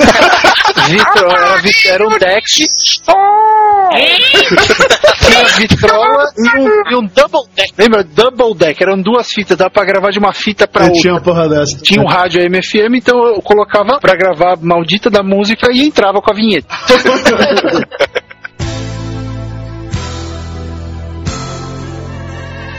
Speaker 8: Vitrola, era, um deck. Tinha vitrola e um, e um double deck. Lembra? Double deck. Eram duas fitas, dava pra gravar de uma fita pra
Speaker 4: Eu
Speaker 8: outra.
Speaker 4: tinha uma porra dessa.
Speaker 8: Tinha um rádio AM/FM, então eu colocava pra gravar a maldita da música e entrava com a vinheta.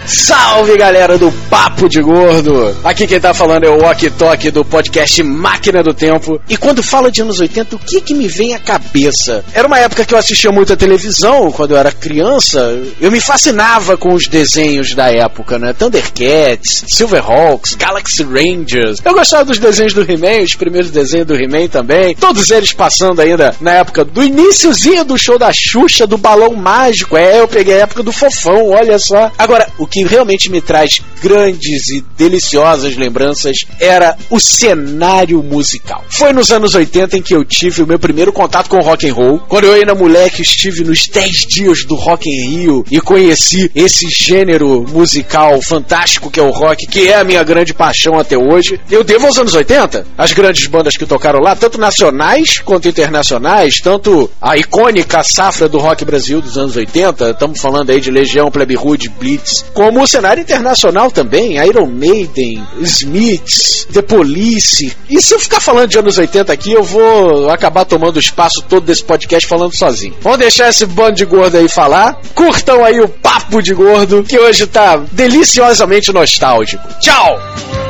Speaker 13: Salve galera do Papo de Gordo! Aqui quem tá falando é o Ok Tok do podcast Máquina do Tempo. E quando fala de anos 80, o que que me vem à cabeça? Era uma época que eu assistia muito a televisão, quando eu era criança. Eu me fascinava com os desenhos da época, né? Thundercats, Silverhawks, Galaxy Rangers. Eu gostava dos desenhos do He-Man, os primeiros desenhos do He-Man também. Todos eles passando ainda na época do iníciozinho do show da Xuxa, do Balão Mágico. É, eu peguei a época do Fofão, olha só. Agora, o que realmente me traz grandes e deliciosas lembranças era o cenário musical. Foi nos anos 80 em que eu tive o meu primeiro contato com rock and roll. Quando eu ainda moleque estive nos 10 dias do Rock in Rio e conheci esse gênero musical fantástico que é o rock, que é a minha grande paixão até hoje. Eu devo aos anos 80, as grandes bandas que tocaram lá, tanto nacionais quanto internacionais, tanto a icônica safra do rock Brasil dos anos 80, estamos falando aí de Legião, Plebe Rude, Blitz, como o cenário internacional também, Iron Maiden, Smiths, The Police. E se eu ficar falando de anos 80 aqui, eu vou acabar tomando o espaço todo desse podcast falando sozinho. Vamos deixar esse bando de gordo aí falar. Curtam aí o papo de gordo, que hoje tá deliciosamente nostálgico. Tchau!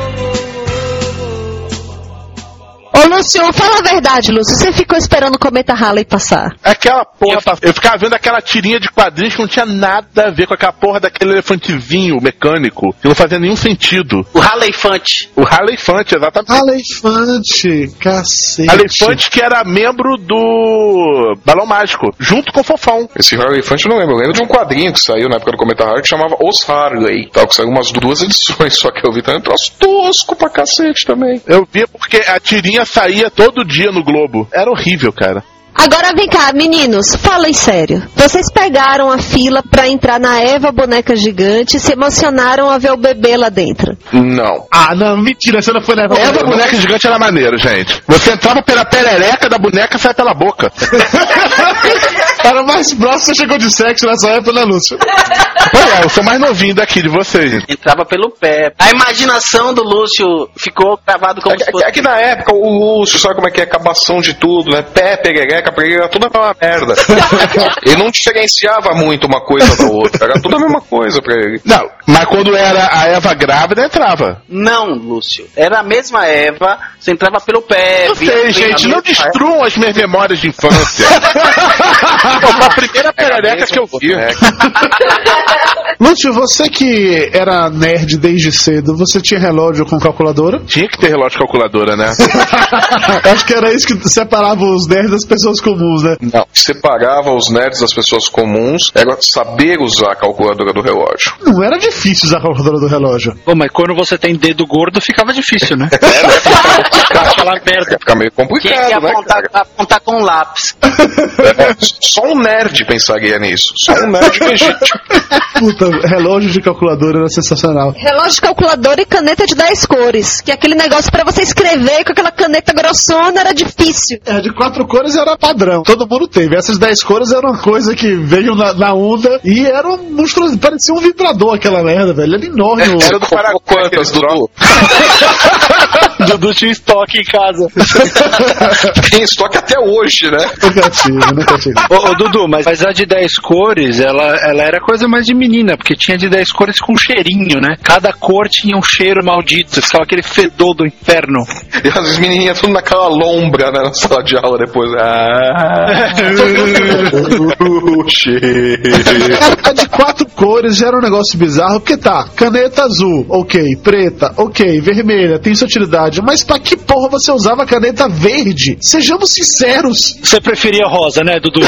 Speaker 5: Ô, Lúcio, fala a verdade, Lúcio. Você ficou esperando o cometa Halley passar.
Speaker 6: Aquela porra, eu ficava vendo aquela tirinha de quadrinhos que não tinha nada a ver com aquela porra daquele elefantezinho mecânico, que não fazia nenhum sentido.
Speaker 9: O Halefante.
Speaker 6: O Halefante, exatamente.
Speaker 4: Elefante, cacete.
Speaker 6: Elefante que era membro do Balão Mágico, junto com o Fofão.
Speaker 7: Esse Harley Fant eu não lembro. Eu lembro de um quadrinho que saiu na época do Cometa Harley que chamava Os Harley. Tal, que saiu umas duas edições, só que eu vi também um troço tosco pra cacete também.
Speaker 6: Eu via porque a tirinha saía todo dia no Globo. Era horrível, cara.
Speaker 5: Agora vem cá, meninos, falem sério. Vocês pegaram a fila pra entrar na Eva Boneca Gigante e se emocionaram a ver o bebê lá dentro.
Speaker 7: Não.
Speaker 4: Ah, não, mentira, você não foi na
Speaker 6: Essa boneca gigante era maneiro, gente. Você entrava pela perereca da boneca e saia pela boca.
Speaker 4: Era mais próximo, você chegou de sexo nessa época, né, Lúcio?
Speaker 6: Pois é, eu sou mais novinho daqui de vocês.
Speaker 9: Entrava pelo pé. A imaginação do Lúcio ficou gravado como
Speaker 7: É,
Speaker 9: se
Speaker 7: que-
Speaker 9: fosse.
Speaker 7: é que na época o Lúcio, sabe como é que é? Acabação de tudo, né? Pé, perereca, perereca, tudo era uma merda. ele não diferenciava muito uma coisa da outra. Era tudo a mesma coisa pra ele.
Speaker 6: Não, mas quando era a Eva grávida, entrava.
Speaker 9: Não, Lúcio. Era a mesma Eva, você entrava pelo pé.
Speaker 6: Eu
Speaker 9: via-
Speaker 6: sei,
Speaker 9: via
Speaker 6: gente, não destruam as minhas memórias de infância. Foi a primeira perereca que eu vi.
Speaker 4: Lúcio, você que era nerd desde cedo, você tinha relógio com calculadora?
Speaker 6: Tinha que ter relógio calculadora, né?
Speaker 4: Acho que era isso que separava os nerds das pessoas comuns, né?
Speaker 7: Não, separava os nerds das pessoas comuns era saber usar a calculadora do relógio.
Speaker 4: Não era difícil usar a calculadora do relógio.
Speaker 8: Pô, mas quando você tem dedo gordo, ficava difícil, né?
Speaker 7: Aquela merda. Fica meio
Speaker 9: Tinha que
Speaker 7: complicado, né?
Speaker 9: apontar, apontar com um lápis.
Speaker 7: É, só um nerd pensaria nisso. Só um nerd legítimo.
Speaker 4: Puta, relógio de calculadora era sensacional.
Speaker 5: Relógio calculador e caneta de 10 cores. Que é aquele negócio pra você escrever com aquela caneta grossona era difícil.
Speaker 4: É, de quatro cores era padrão. Todo mundo teve. Essas dez cores eram uma coisa que veio na, na onda e era um monstruoso. Parecia um vibrador aquela merda, velho. Era enorme. o-
Speaker 7: Era do Paraguai. Quantas, Dudu?
Speaker 8: Dudu tinha estoque em casa.
Speaker 7: Tem estoque até hoje, né?
Speaker 4: Nunca tive, nunca tive.
Speaker 8: Ô, ô, Dudu, mas, mas a de 10 cores, ela, ela era coisa mais de menina, porque tinha de 10 cores com cheirinho, né? Cada cor tinha um cheiro maldito, ficava aquele fedor do inferno.
Speaker 7: E as menininhas tudo naquela lombra, né? Na sala de aula depois. Ah,
Speaker 4: A de quatro cores já era um negócio bizarro, porque tá, caneta azul, ok, preta, ok, vermelha, tem sua utilidade, mas pra que porra você usava caneta verde? Sejamos sinceros.
Speaker 8: Você preferia rosa, né, Dudu?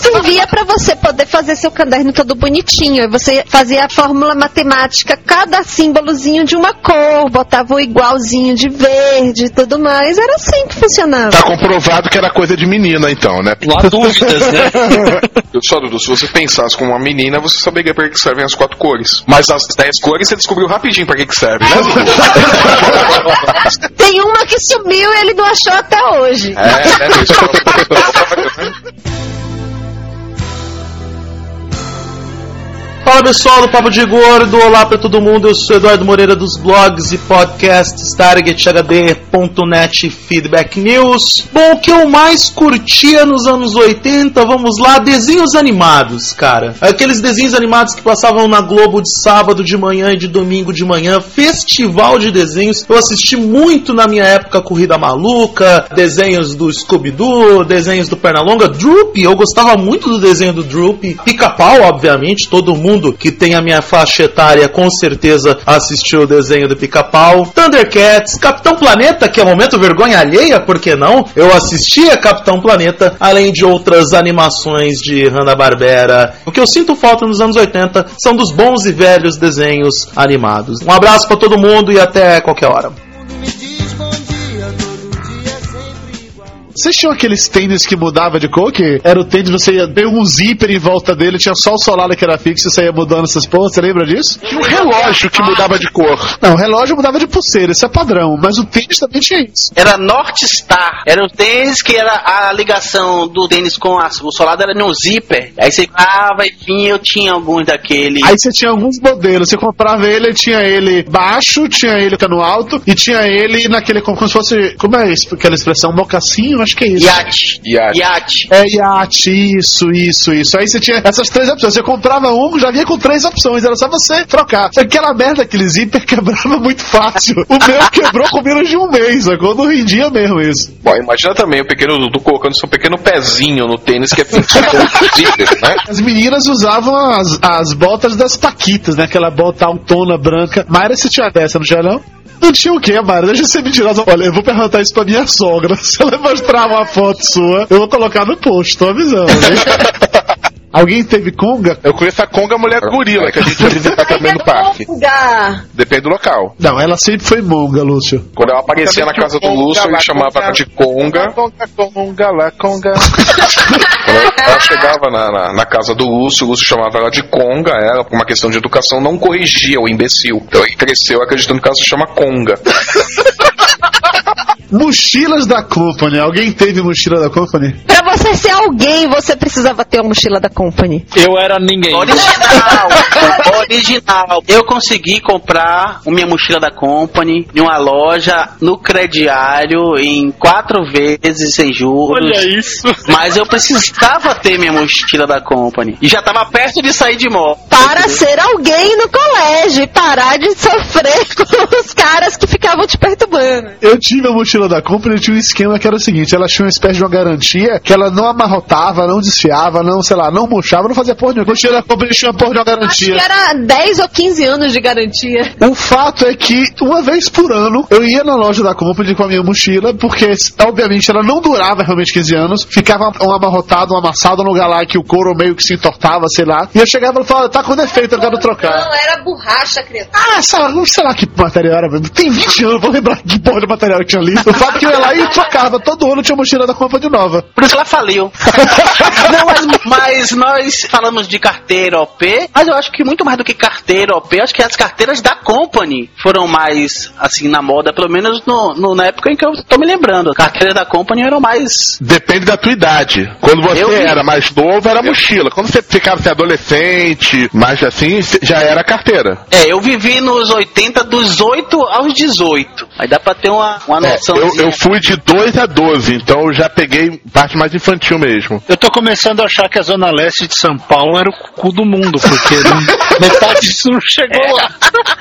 Speaker 5: Servia pra você poder fazer seu caderno todo bonitinho. Aí você fazia a fórmula matemática, cada símbolozinho de uma cor, botava o igualzinho de verde e tudo mais. Era assim que funcionava.
Speaker 6: Tá comprovado que era coisa de menina, então, né?
Speaker 8: Não há dúvidas, né?
Speaker 7: Eu só, Dudu, se você pensasse como uma menina, você saberia pra que servem as quatro cores. Mas as dez cores você descobriu rapidinho pra que que serve, né?
Speaker 5: Tem uma que sumiu e ele não achou até hoje.
Speaker 7: É, né?
Speaker 14: Fala pessoal do Papo de Gordo, olá pra todo mundo, eu sou Eduardo Moreira dos blogs e podcasts TargetHD.net Feedback News. Bom, o que eu mais curtia nos anos 80, vamos lá, desenhos animados, cara. Aqueles desenhos animados que passavam na Globo de sábado de manhã e de domingo de manhã, festival de desenhos. Eu assisti muito na minha época Corrida Maluca, desenhos do Scooby-Doo, desenhos do Pernalonga, Droopy, eu gostava muito do desenho do Droopy. Pica-pau, obviamente, todo mundo que tem a minha faixa etária com certeza assistiu o desenho do Pica-Pau. Thundercats, Capitão Planeta, que é momento vergonha alheia, por que não? Eu assistia Capitão Planeta, além de outras animações de Hanna-Barbera. O que eu sinto falta nos anos 80 são dos bons e velhos desenhos animados. Um abraço pra todo mundo e até qualquer hora.
Speaker 4: Vocês tinham aqueles tênis que mudava de cor? Que era o tênis, você ia ter um zíper em volta dele, tinha só o solar que era fixo e você ia mudando essas porras, você lembra disso?
Speaker 6: Tinha um relógio que mudava de cor.
Speaker 4: Não, o relógio mudava de pulseira, isso é padrão, mas o tênis também tinha isso.
Speaker 9: Era North Star. Era o tênis que era a ligação do tênis com a, o solado era no zíper. Aí você comprava, enfim, eu tinha alguns daquele.
Speaker 4: Aí você tinha alguns modelos, você comprava ele, tinha ele baixo, tinha ele cano alto e tinha ele naquele como, como se fosse, como é isso, aquela expressão, mocassinho, acho que é isso.
Speaker 9: Iate.
Speaker 7: Iate.
Speaker 9: Iate.
Speaker 4: É iate, isso, isso, isso. Aí você tinha essas três opções. Você comprava um, já vinha com três opções. Era só você trocar. Aquela merda, aquele zíper quebrava muito fácil. O meu quebrou com menos de um mês, sacou? Não rendia mesmo isso.
Speaker 7: Bom, imagina também o pequeno Dudu colocando seu pequeno pezinho no tênis que é zíper, né?
Speaker 4: As meninas usavam as, as botas das Paquitas, né? Aquela bota autona branca. Mayra, você tinha dessa, não tinha não? Não tinha o quê, Mayra? Deixa eu ser mentirosa. Olha, eu vou perguntar isso pra minha sogra. Se ela mostrar uma foto sua, eu vou colocar no post, tô avisando. Alguém teve conga?
Speaker 6: Eu conheço a Conga Mulher Gorila, que a gente ia visitar também no parque.
Speaker 5: Lugar.
Speaker 6: Depende do local.
Speaker 4: Não, ela sempre foi monga, Lúcio.
Speaker 7: Quando ela aparecia na casa do Lúcio, ele chamava ela de Conga.
Speaker 6: Conga, Conga, lá, Conga.
Speaker 7: Quando ela chegava na, na, na casa do Lúcio, o Lúcio chamava ela de Conga, ela, por uma questão de educação, não corrigia o imbecil. Então ele cresceu acreditando que ela se chama Conga.
Speaker 4: Mochilas da Company. Alguém teve mochila da Company?
Speaker 5: Pra você ser alguém, você precisava ter uma mochila da Company.
Speaker 8: Eu era ninguém.
Speaker 9: Original, original. Eu consegui comprar a minha mochila da Company em uma loja no crediário em quatro vezes sem juros.
Speaker 8: Olha isso.
Speaker 9: Mas eu precisava ter minha mochila da Company. E já tava perto de sair de moto.
Speaker 5: Para ser alguém no colégio e parar de sofrer com os caras que ficavam te perturbando.
Speaker 4: Eu tive a mochila da Company e tinha um esquema que era o seguinte: ela tinha uma espécie de uma garantia que ela não amarrotava, não desfiava, não, sei lá, não murchava, não fazia porra nenhuma. Mochila da Company tinha uma porra de uma
Speaker 5: Acho
Speaker 4: garantia.
Speaker 5: que era 10 ou 15 anos de garantia.
Speaker 4: O fato é que, uma vez por ano, eu ia na loja da Company com a minha mochila, porque, obviamente, ela não durava realmente 15 anos, ficava um amarrotado, um amassado no lugar lá que o couro meio que se entortava, sei lá. E eu chegava e falava, tá com defeito, eu quero trocar.
Speaker 5: era borracha, criatura.
Speaker 4: Ah, sei lá, não sei lá que material era. Tem 20 anos, vou lembrar que porra de material que tinha ali. O fato é que eu ia lá e trocava. Todo ano tinha mochila da Company nova.
Speaker 9: Por isso que ela faliu. Não, mas, mas nós falamos de carteira OP, mas eu acho que muito mais do que carteira OP, acho que as carteiras da Company foram mais, assim, na moda, pelo menos no, no- na época em que eu tô me lembrando. Carteiras da Company eram mais...
Speaker 6: Depende da tua idade. Quando você
Speaker 9: Eu
Speaker 6: era mais novo, era mochila. Quando você ficava assim, adolescente, mais assim, já era carteira.
Speaker 9: É, eu vivi nos 80, dos 8 aos 18. Aí dá pra ter uma, uma
Speaker 6: É,
Speaker 9: noção.
Speaker 6: eu, eu fui de 2 a 12, então eu já peguei parte mais infantil mesmo.
Speaker 8: Eu tô começando a achar que a Zona Leste de São Paulo era o cu do mundo, porque metade disso não chegou lá.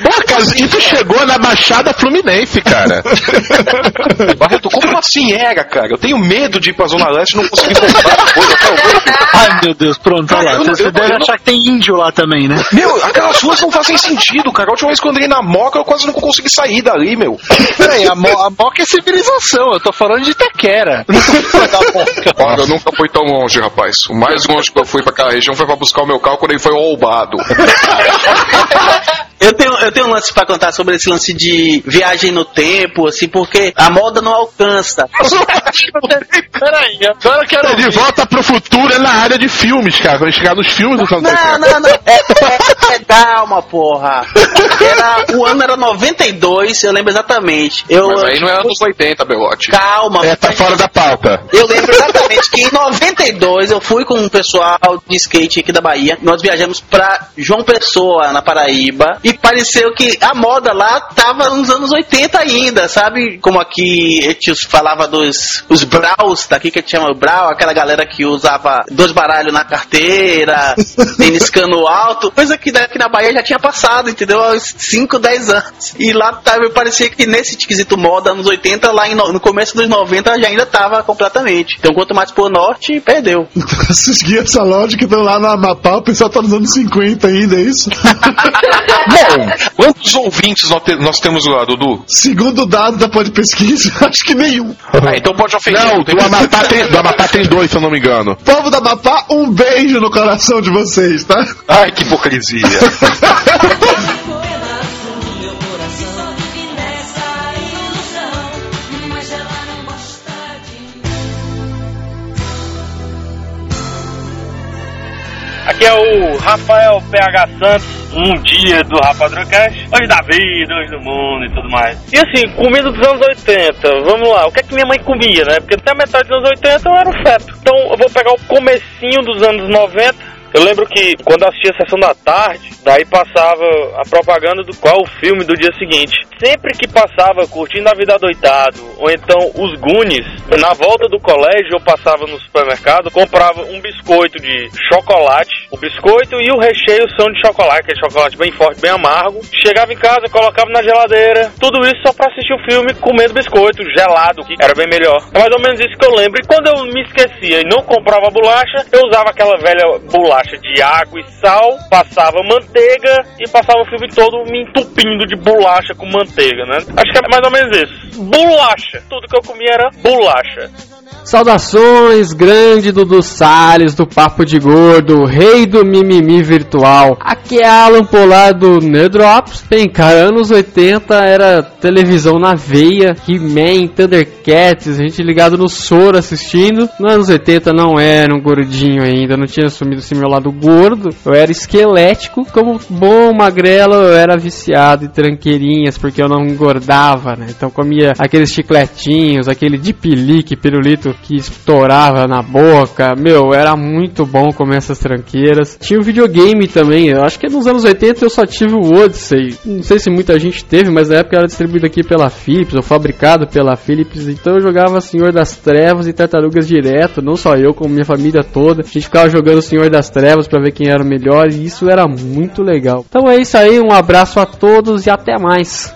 Speaker 6: Pô, cara, isso chegou na Baixada Fluminense, cara.
Speaker 7: Barreto, como assim era, cara? Eu tenho medo de ir pra Zona Leste e não conseguir comprar coisa até hoje.
Speaker 8: Ai meu Deus, pronto, olha lá.
Speaker 7: Não-
Speaker 8: Você
Speaker 7: eu-
Speaker 8: deve achar que tem índio lá também, né?
Speaker 7: Meu, aquelas ruas não fazem sentido, cara. A última vez que eu andei na Moca, eu quase não consegui sair dali, meu.
Speaker 8: Peraí, a, mo a Moca é civilização, eu tô falando de Itaquera.
Speaker 7: Olha, eu nunca fui tão longe, rapaz. O mais longe que eu fui pra aquela região foi pra buscar o meu carro quando ele foi roubado.
Speaker 9: Eu tenho, eu tenho um lance pra contar sobre esse lance de viagem no tempo, assim, porque a moda não alcança.
Speaker 8: Peraí, agora eu quero
Speaker 6: De volta pro futuro é na área de filmes, cara. Quando chegar nos filmes do Santa
Speaker 9: Não, não, não. É, é, é, calma, porra. Era, o ano era 92, eu lembro exatamente. Eu,
Speaker 7: Mas aí não era anos 80, Belote.
Speaker 9: Calma.
Speaker 6: É, tá fora da pauta.
Speaker 9: Eu lembro exatamente que em 92 eu fui com um pessoal de skate aqui da Bahia. Nós viajamos pra João Pessoa, na Paraíba. E pareceu que a moda lá tava nos anos 80 ainda, sabe? Como aqui a gente falava dos os braus, daqui que a gente chama o brau, aquela galera que usava dois baralhos na carteira, tênis cano alto. Coisa que daqui na Bahia já tinha passado, entendeu? Há uns 5, 10 anos. E lá tava, parecia que nesse quesito moda, anos 80, lá em no, começo dos 90 já ainda tava completamente. Então quanto mais pro norte, perdeu.
Speaker 4: Esses guias essa lógica estão lá no Amapá, o pessoal tá nos anos 50 ainda, é isso?
Speaker 7: Bom, quantos ouvintes nós, te- nós temos lá, Dudu?
Speaker 4: Segundo dado da Pod Pesquisa, acho que nenhum.
Speaker 7: Ah, então pode ofender.
Speaker 6: Não, do Amapá, tem, do Amapá tem dois, se eu não me engano.
Speaker 4: Povo da Amapá, um beijo no coração de vocês, tá?
Speaker 7: Ai, que hipocrisia.
Speaker 15: Aqui é o Rafael PH Santos, um dia do Rafa Drocast, hoje da vida, hoje do mundo e tudo mais. E assim, comida dos anos 80, vamos lá, o que é que minha mãe comia, né? Porque até a metade dos anos 80 eu era o feto. Então eu vou pegar o comecinho dos anos 90. Eu lembro que quando assistia a sessão da tarde, daí passava a propaganda do qual o filme do dia seguinte. Sempre que passava curtindo a vida doitado, ou então os Goonies, na volta do colégio eu passava no supermercado, comprava um biscoito de chocolate, o biscoito e o recheio são de chocolate, aquele chocolate bem forte, bem amargo. Chegava em casa, colocava na geladeira, tudo isso só pra assistir o filme comendo biscoito gelado, que era bem melhor. É mais ou menos isso que eu lembro. E quando eu me esquecia e não comprava bolacha, eu usava aquela velha bolacha de água e sal, passava manteiga e passava o filme todo me entupindo de bolacha com manteiga, né? Acho que é mais ou menos isso. Bolacha. Tudo que eu comia era bolacha.
Speaker 16: Saudações, grande Dudu Salles do Papo de Gordo, rei do mimimi virtual. Aqui é Alan Polar do Nerdrops. Bem, cara, anos 80 era televisão na veia, He-Man, Thundercats, a gente ligado no soro assistindo. Nos anos 80 não era um gordinho ainda, não tinha assumido esse meu lado gordo. Eu era esquelético, como bom magrelo, eu era viciado em tranqueirinhas, porque eu não engordava, né? Então comia aqueles chicletinhos, aquele de pilique, pirulito que estourava na boca. Meu, era muito bom comer essas tranqueiras. Tinha o videogame também, eu acho que nos anos 80 eu só tive o Odyssey. Não sei se muita gente teve, mas na época era distribuído aqui pela Philips, ou fabricado pela Philips. Então eu jogava Senhor das Trevas e Tartarugas direto, não só eu, como minha família toda. A gente ficava jogando Senhor das Trevas pra ver quem era o melhor e isso era muito legal. Então é isso aí, um abraço a todos e até mais.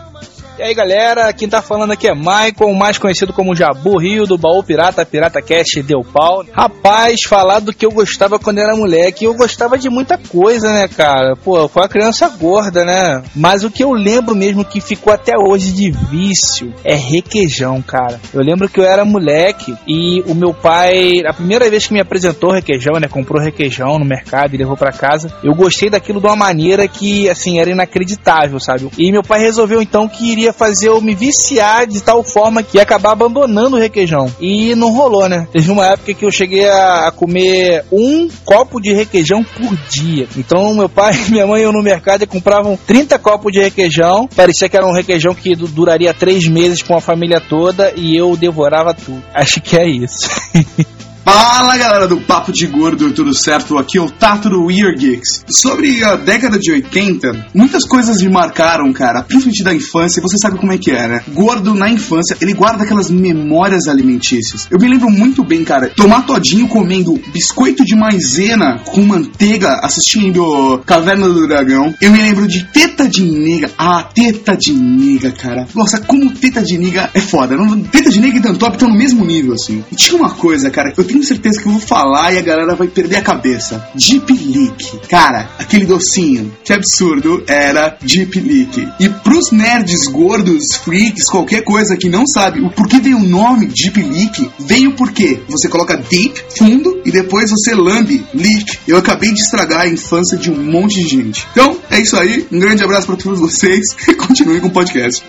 Speaker 17: E aí galera, quem tá falando aqui é Michael, mais conhecido como Jabu Rio do Baú Pirata, Pirata Cast deu pau. Rapaz, falar do que eu gostava quando era moleque, eu gostava de muita coisa, né, cara? Pô, eu fui uma criança gorda, né? Mas o que eu lembro mesmo que ficou até hoje de vício é requeijão, cara. Eu lembro que eu era moleque e o meu pai, a primeira vez que me apresentou requeijão, né, comprou requeijão no mercado e levou para casa, eu gostei daquilo de uma maneira que, assim, era inacreditável, sabe? E meu pai resolveu então que iria fazer eu me viciar de tal forma que ia acabar abandonando o requeijão. E não rolou, né? Teve uma época que eu cheguei a, comer um copo de requeijão por dia. Então meu pai e minha mãe iam no mercado e compravam 30 copos de requeijão. Parecia que era um requeijão que du- duraria três meses com a família toda e eu devorava tudo. Acho que é isso.
Speaker 18: Fala galera do Papo de Gordo, tudo certo? Aqui é o Tato do Weird Geeks. Sobre a década de 80, muitas coisas me marcaram, cara, principalmente da infância, você sabe como é que é, né? Gordo na infância, ele guarda aquelas memórias alimentícias. Eu me lembro muito bem, cara, tomar todinho comendo biscoito de maisena com manteiga assistindo Caverna do Dragão. Eu me lembro de teta de nega. Ah, teta de nega, cara. Nossa, como teta de nega é foda. Teta de nega e Dantop estão no mesmo nível, assim. E tinha uma coisa, cara, eu tenho certeza que eu vou falar e a galera vai perder a cabeça. Deep Leak. Cara, aquele docinho. Que absurdo era Deep Leak. E pros nerds gordos, freaks, qualquer coisa que não sabe o porquê veio o nome Deep Leak, veio porque você coloca deep, fundo, e depois você lambe, leak. Eu acabei de estragar a infância de um monte de gente. Então, é isso aí. Um grande abraço pra todos vocês e continue com o podcast.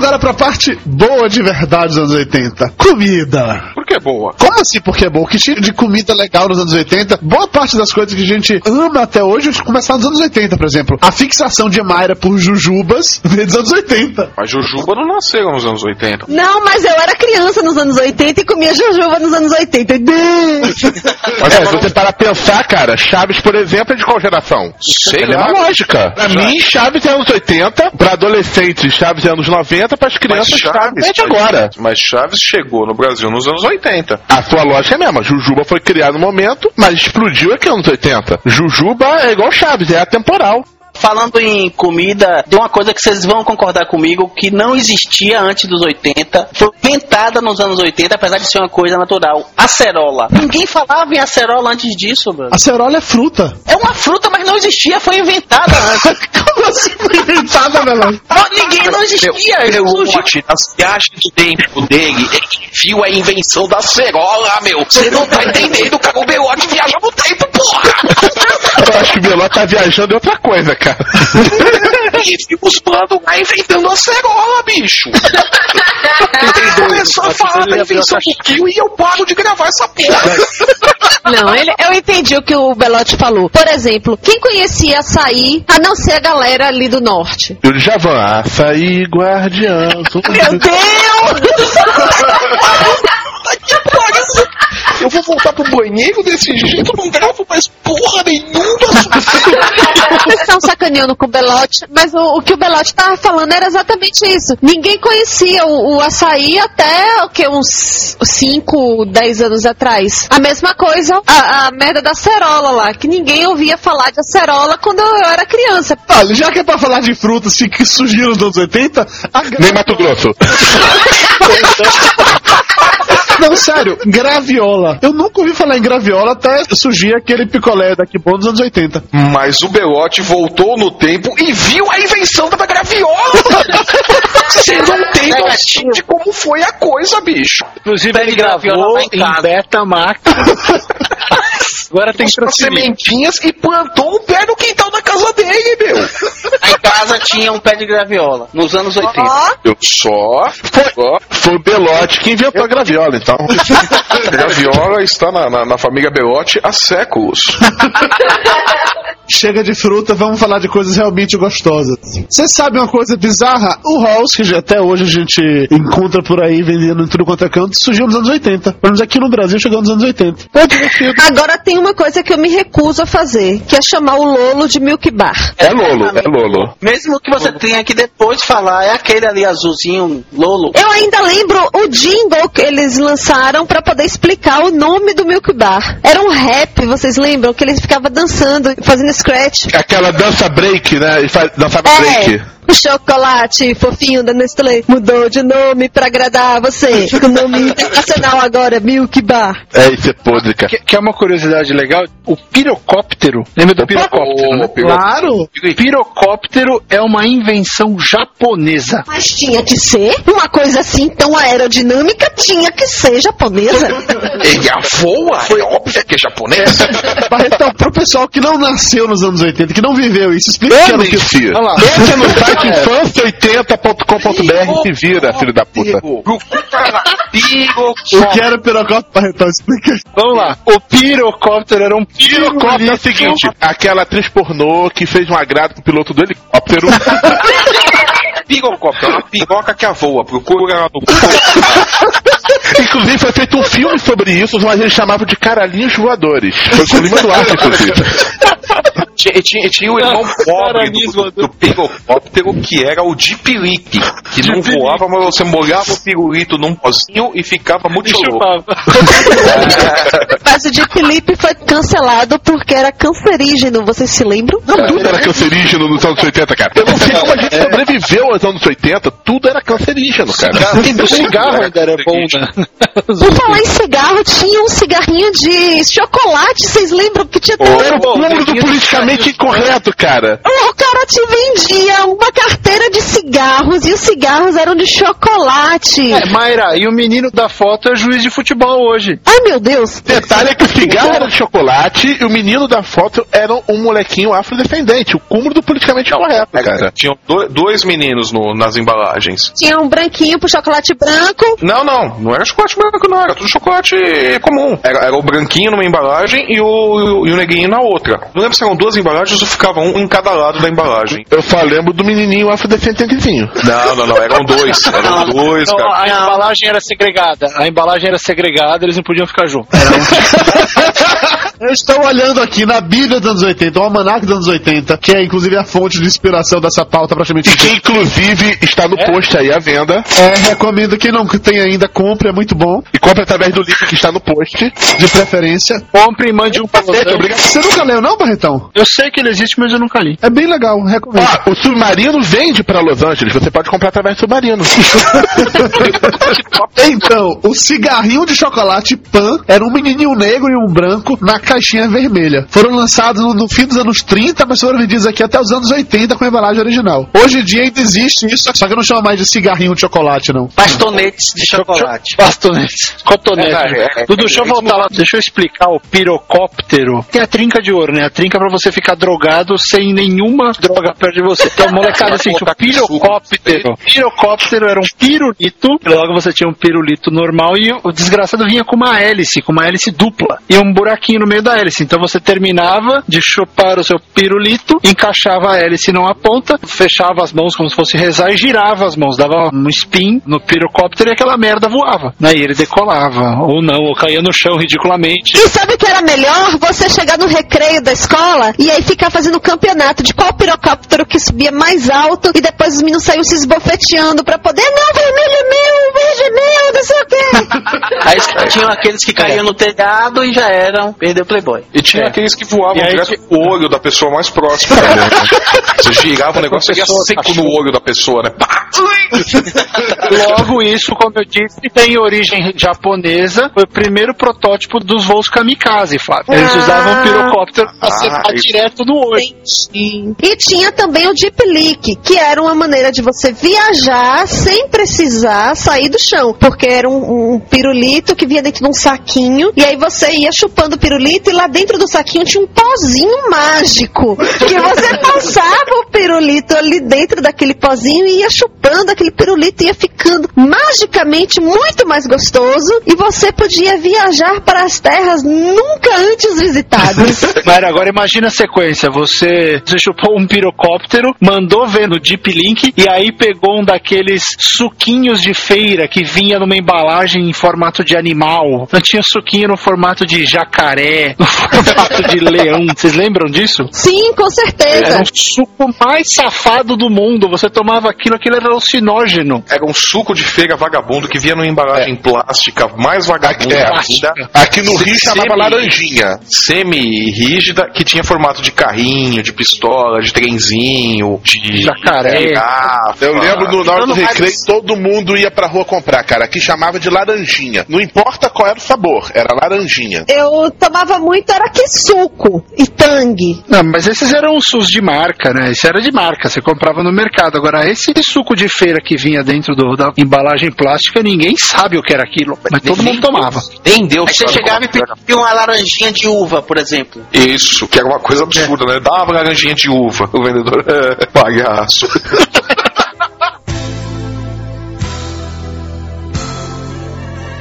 Speaker 4: Agora pra parte boa de verdade dos anos 80. Comida.
Speaker 7: Por que boa?
Speaker 4: Como assim porque é bom? Que tipo de comida legal nos anos 80? Boa parte das coisas que a gente ama até hoje começaram nos anos 80, por exemplo. A fixação de Mayra por jujubas veio dos anos 80.
Speaker 7: Mas Jujuba não nasceram nos anos 80.
Speaker 5: Não, mas eu era criança nos anos 80 e comia jujuba nos anos 80.
Speaker 6: Mas é, se você para pensar, cara, Chaves, por exemplo, é de qual geração?
Speaker 7: Sei
Speaker 6: é
Speaker 7: lá.
Speaker 6: uma lógica. Pra mim, Chaves é anos 80, pra adolescentes, Chaves é anos 90, pras crianças, Chaves é de agora.
Speaker 7: Mas Chaves chegou no Brasil nos anos 80.
Speaker 6: A sua lógica é mesma. Jujuba foi criado no momento, mas explodiu aqui nos anos 80. Jujuba é igual Chaves, é atemporal.
Speaker 9: Falando em comida, tem uma coisa que vocês vão concordar comigo que não existia antes dos 80, foi inventada nos anos 80, apesar de ser uma coisa natural. Acerola. Ninguém falava em acerola antes disso, mano.
Speaker 4: Acerola é fruta.
Speaker 9: É uma fruta, mas não existia, foi inventada antes.
Speaker 4: Como assim foi inventada, velho?
Speaker 9: ninguém não existia.
Speaker 7: Meu,
Speaker 9: surgiu.
Speaker 7: Lote, nas viagens do tempo dele, ele viu a invenção da cerola, meu. Você não tá entendendo, cara. O Belote viaja no tempo, porra.
Speaker 6: Eu acho que o Beló tá viajando em outra coisa, cara.
Speaker 7: E viu os mano lá inventando a cerola, bicho. Começou a falar da invenção do Kill e eu paro de gravar essa porra.
Speaker 5: Não, ele, eu entendi o que o Belote falou. Por exemplo, quem conhecia açaí, a não ser a galera ali do norte?
Speaker 6: E o Djavan, açaí, guardião.
Speaker 5: Meu Deus!
Speaker 7: Eu vou voltar pro banheiro desse jeito, não gravo mais porra nenhuma.
Speaker 5: Vocês estão sacaneando com o Belote, mas o, o que o Belote tava falando era exatamente isso. Ninguém conhecia o, o açaí até o que, uns 5, 10 anos atrás. A mesma coisa, a, a merda da acerola lá, que ninguém ouvia falar de acerola quando eu era criança.
Speaker 4: Olha, já que é pra falar de frutas que, que surgiram nos anos 80, a
Speaker 6: Nem Mato Grosso.
Speaker 4: Não, sério, graviola. Eu nunca ouvi falar em graviola até surgir aquele picolé daqui bom dos anos 80.
Speaker 7: Mas o Belote voltou no tempo e viu a invenção da graviola. Você não tem noção de como foi a coisa, bicho.
Speaker 8: Inclusive, ele
Speaker 9: graviola
Speaker 8: gravou
Speaker 9: em
Speaker 8: em
Speaker 9: casa.
Speaker 8: Betamax. Agora tem que transferir.
Speaker 7: sementinhas e plantou um pé no quintal da casa dele, meu.
Speaker 9: Em casa tinha um pé de graviola, nos anos 80.
Speaker 7: Eu só. Ó,
Speaker 6: Foi o Belote que inventou a graviola, então.
Speaker 7: a graviola está na, na- na família Belote há séculos.
Speaker 4: Chega de fruta, vamos falar de coisas realmente gostosas. Você sabe uma coisa bizarra? O Halls, que já até hoje a gente encontra por aí vendendo em tudo quanto é canto, surgiu nos anos 80. Pelo menos aqui no Brasil chegou nos anos 80. Pô, divertido.
Speaker 5: Agora tem uma coisa que eu me recuso a fazer, que é chamar o Lolo de Milk Bar.
Speaker 6: É Lolo, é Lolo.
Speaker 9: Mesmo que você tenha que depois falar, é aquele ali azulzinho, Lolo.
Speaker 5: Eu ainda lembro o jingle que eles lançaram pra poder explicar o nome do Milk Bar. Era um rap, vocês lembram? Que eles ficavam dançando, fazendo scratch.
Speaker 6: Aquela dança break, né? Ele dançava break.
Speaker 5: É, o chocolate fofinho da Nestlé mudou de nome pra agradar você. O nome internacional agora é Milk Bar.
Speaker 6: É, isso é podre, cara.
Speaker 8: Que, que é uma curiosidade legal, o pirocóptero, lembra do pirocóptero? né?
Speaker 4: Claro!
Speaker 8: Pirocóptero é uma invenção japonesa.
Speaker 5: Mas tinha que ser uma coisa assim tão aerodinâmica, tinha que ser japonesa.
Speaker 7: Ele voa, foi óbvio que é japonês.
Speaker 4: Barretão, pro pessoal que não nasceu nos anos 80, que não viveu isso, explica
Speaker 6: Eu
Speaker 4: que
Speaker 6: sei.
Speaker 4: Olha lá.
Speaker 6: Entra no site infância80.com.br e vira, filho da puta.
Speaker 4: O que era o pirocóptero, Barretão? Explica.
Speaker 8: Vamos lá. O pirocóptero era um
Speaker 6: Pirocóptero é o seguinte, aquela atriz pornô que fez um agrado pro piloto do helicóptero.
Speaker 7: Pirocóptero, é uma piroca que voa. Procura ela no
Speaker 6: Inclusive foi feito um filme sobre isso, mas eles chamavam de caralhinhos voadores. Foi com o Lima Duarte, inclusive.
Speaker 7: Tinha, tinha, tinha o irmão pobre do, do pirocóptero que era o Deep Lip, que não voava, mas você molhava o pirulito num pozinho e ficava muito louco.
Speaker 5: Mas o Deep Lip foi cancelado porque era cancerígeno, vocês se lembram?
Speaker 6: Não, tudo era cancerígeno nos anos 80, cara. Eu não sei como a gente sobreviveu aos anos 80, tudo era cancerígeno, cara.
Speaker 8: O cigarro ainda era bom, né?
Speaker 5: Por falar em cigarro, tinha um cigarrinho de chocolate, vocês lembram que tinha
Speaker 6: Era o cúmulo do politicamente incorreto, cara.
Speaker 5: O cara te vendia uma carteira de cigarros e os cigarros eram de chocolate.
Speaker 8: É, Mayra, e o menino da foto é juiz de futebol hoje.
Speaker 5: Ai meu Deus.
Speaker 6: Detalhe é que o cigarro era de chocolate e o menino da foto era um molequinho afrodescendente. O cúmulo do politicamente incorreto, cara.
Speaker 7: Tinham do- dois meninos no- nas embalagens.
Speaker 5: Tinha um branquinho pro chocolate branco.
Speaker 7: Não, não, não era chocolate branco, não, era tudo chocolate comum. Era, era o branquinho numa embalagem e o, e o negrinho na outra. Não lembro se eram duas embalagens ou ficava um em cada lado da embalagem.
Speaker 6: Eu só lembro do menininho afrodescendentezinho.
Speaker 7: Não, não, não, eram dois. Eram dois,
Speaker 8: Não,
Speaker 7: cara.
Speaker 8: a embalagem era segregada. A embalagem era segregada, eles não podiam ficar juntos.
Speaker 4: Eu estou olhando aqui na Bíblia dos anos 80, o Almanac dos anos 80, que é inclusive a fonte de inspiração dessa pauta praticamente.
Speaker 6: E que inclusive está no post aí à venda.
Speaker 4: É, recomendo quem não tem ainda, compre, é muito bom.
Speaker 6: E compre através do link que está no post.
Speaker 4: De preferência.
Speaker 8: Compre e mande um pra você.
Speaker 4: Você nunca leu, não, Barretão?
Speaker 8: Eu sei que ele existe, mas eu nunca li.
Speaker 4: É bem legal, recomendo.
Speaker 6: Ó, o Submarino vende pra Los Angeles. Você pode comprar através do Submarino.
Speaker 4: Então, o cigarrinho de chocolate Pan era um menininho negro e um branco na caixinha vermelha. Foram lançados no, fim dos anos 30, mas foram vendidos aqui até os anos 80 com a embalagem original. Hoje em dia ainda existe isso, só que eu não chamo mais de cigarrinho de chocolate, não.
Speaker 9: Bastonetes de chocolate.
Speaker 8: Bastonetes. Cotonete.
Speaker 7: É, é, é,
Speaker 8: Dudu,
Speaker 7: é,
Speaker 8: deixa eu voltar lá. Deixa eu explicar o pirocóptero. Tem a trinca de ouro, né? A trinca pra você ficar drogado sem nenhuma droga perto de você. Então, molecada, assim, o pirocóptero. Pirocóptero era um pirulito. Logo você tinha um pirulito normal e o desgraçado vinha com uma hélice, com uma hélice dupla. E um buraquinho no meio da hélice. Então você terminava de chupar o seu pirulito, encaixava a hélice numa ponta, fechava as mãos como se fosse rezar e girava as mãos. Dava um spin no pirocóptero e aquela merda voava. Aí ele decolava. Ou não, ou caía no chão ridiculamente.
Speaker 5: E sabe o que era melhor? Você chegar no recreio da escola e aí ficar fazendo campeonato de qual pirocóptero que subia mais alto e depois os meninos saíam se esbofeteando pra poder. Não, vermelho é meu, verde é meu, não sei o quê.
Speaker 9: Aí tinham aqueles que caíam no telhado e já eram. Perdeu Playboy.
Speaker 7: E tinha
Speaker 8: É.
Speaker 7: aqueles que voavam
Speaker 8: E aí
Speaker 7: direto pro olho da pessoa mais próxima também. né? Você girava o negócio e ia seco no olho da pessoa, né?
Speaker 8: Logo, isso, como eu disse, tem origem japonesa. Foi o primeiro protótipo dos voos kamikaze, Flávio. Eles
Speaker 5: Ah.
Speaker 8: usavam pirocóptero pra
Speaker 7: Ah,
Speaker 8: acertar
Speaker 7: isso.
Speaker 8: direto no olho.
Speaker 5: E tinha também o Deep Leak, que era uma maneira de você viajar sem precisar sair do chão. Porque era um, um pirulito que vinha dentro de um saquinho, e aí você ia chupando o pirulito, e lá dentro do saquinho tinha um pozinho mágico. Que você passava o pirulito ali dentro daquele pozinho e ia chupando aquele pirulito ia ficando magicamente muito mais gostoso e você podia viajar para as terras nunca antes visitadas.
Speaker 8: Mas agora imagina a sequência. Você, você chupou um pirocóptero, mandou ver no Deep Link e aí pegou um daqueles suquinhos de feira que vinha numa embalagem em formato de animal. Não tinha suquinho no formato de jacaré, no formato de leão. Vocês lembram disso?
Speaker 5: Sim, com certeza.
Speaker 8: Era o suco mais safado do mundo. Você tomava aquilo, aquilo era alucinógeno.
Speaker 7: Era um suco de feira vagabundo que vinha numa embalagem plástica mais vagabunda
Speaker 6: É,
Speaker 7: ainda.
Speaker 6: aqui no Rio chamava
Speaker 7: Semi-
Speaker 6: laranjinha.
Speaker 7: Semi-rígida, que tinha formato de carrinho, de pistola, de trenzinho, de
Speaker 8: Jacaré.
Speaker 6: Eu lembro no, na hora do
Speaker 7: Então,
Speaker 6: recreio, todo mundo ia pra rua comprar, cara. Aqui chamava de laranjinha. Não importa qual era o sabor, era laranjinha.
Speaker 5: Eu tomava muito, era que suco e tangue.
Speaker 8: Não, mas esses eram os SUS de marca, né? Isso era de marca, você comprava no mercado. Agora, esse suco de feira que vinha dentro do- da embalagem plástica, ninguém sabe o que era aquilo, mas todo mundo tomava.
Speaker 7: Nem Deus
Speaker 9: Aí você chegava e pedia uma laranjinha de uva, por exemplo.
Speaker 7: Isso, que era uma coisa absurda, né? Dava laranjinha de uva. O vendedor, é, palhaço.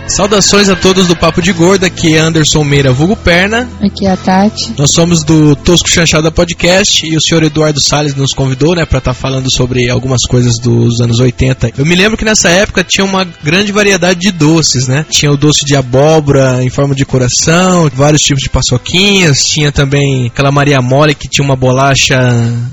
Speaker 19: Saudações a todos do Papo de Gordo, aqui é Anderson Meira Vulgo Perna.
Speaker 20: Aqui é a Tati.
Speaker 19: Nós somos do Tosco Chanchada Podcast e o senhor Eduardo Salles nos convidou, né, para estar falando sobre algumas coisas dos anos 80. Eu me lembro que nessa época tinha uma grande variedade de doces, né? Tinha o doce de abóbora em forma de coração, vários tipos de paçoquinhas, tinha também aquela Maria Mole que tinha uma bolacha.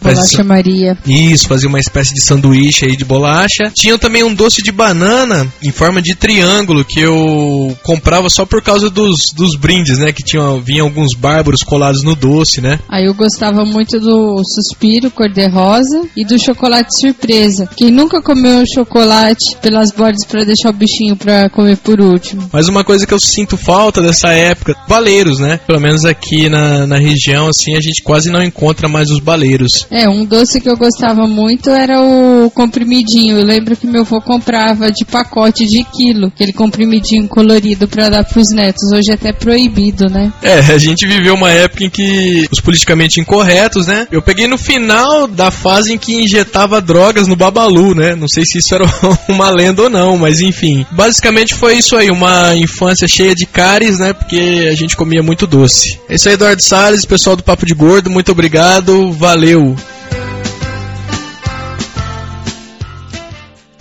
Speaker 20: Bolacha Maria.
Speaker 19: Isso, fazia uma espécie de sanduíche aí de bolacha. Tinha também um doce de banana em forma de triângulo que eu comprava só por causa dos, dos brindes, né? Que tinha, vinha alguns bárbaros colados no doce, né?
Speaker 20: Aí eu gostava muito do suspiro cor-de-rosa e do chocolate surpresa. Quem nunca comeu chocolate pelas bordas pra deixar o bichinho pra comer por último?
Speaker 19: Mas uma coisa que eu sinto falta dessa época, baleiros, né? Pelo menos aqui na, na região, assim, a gente quase não encontra mais os baleiros.
Speaker 20: É, um doce que eu gostava muito era o comprimidinho. Eu lembro que meu avô comprava de pacote de quilo, aquele comprimidinho colorido pra dar pros netos. Hoje é até proibido, né?
Speaker 19: É, a gente viveu uma época em que os politicamente incorretos, né? Eu peguei no final da fase em que injetava drogas no Babalu, né? Não sei se isso era uma lenda ou não, mas enfim. Basicamente foi isso aí, uma infância cheia de cáries, né? Porque a gente comia muito doce. É isso aí, Eduardo Salles, pessoal do Papo de Gordo, muito obrigado, valeu.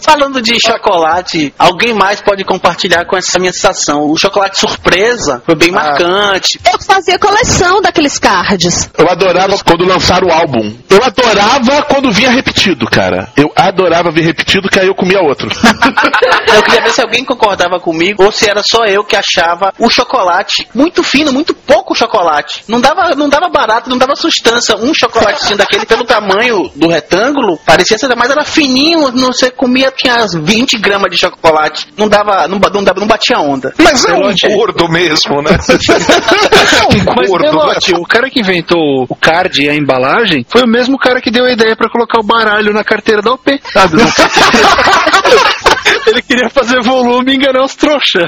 Speaker 9: Falando de chocolate, alguém mais pode compartilhar com essa minha sensação? O chocolate surpresa foi bem marcante.
Speaker 5: Eu fazia coleção daqueles cards.
Speaker 6: Eu adorava quando lançaram o álbum. Eu adorava quando vinha repetido, cara. Eu adorava ver repetido, que aí eu comia outro.
Speaker 9: Eu queria ver se alguém concordava comigo ou se era só eu que achava o chocolate muito fino, muito pouco chocolate. Não dava, não dava barato, não dava sustância. Um chocolatezinho daquele pelo tamanho do retângulo, parecia ser, mas era fininho, não você comia, tinha as 20 gramas de chocolate. Não dava, não, não dava, não batia onda.
Speaker 7: Mas é um
Speaker 9: Pelote-
Speaker 7: gordo mesmo, né?
Speaker 8: Mas
Speaker 7: gordo,
Speaker 8: Pelote, o cara que inventou o card e a embalagem foi o mesmo cara que deu a ideia pra colocar o baralho na carteira da OP. Sabe? Ele queria fazer volume e enganar os trouxa.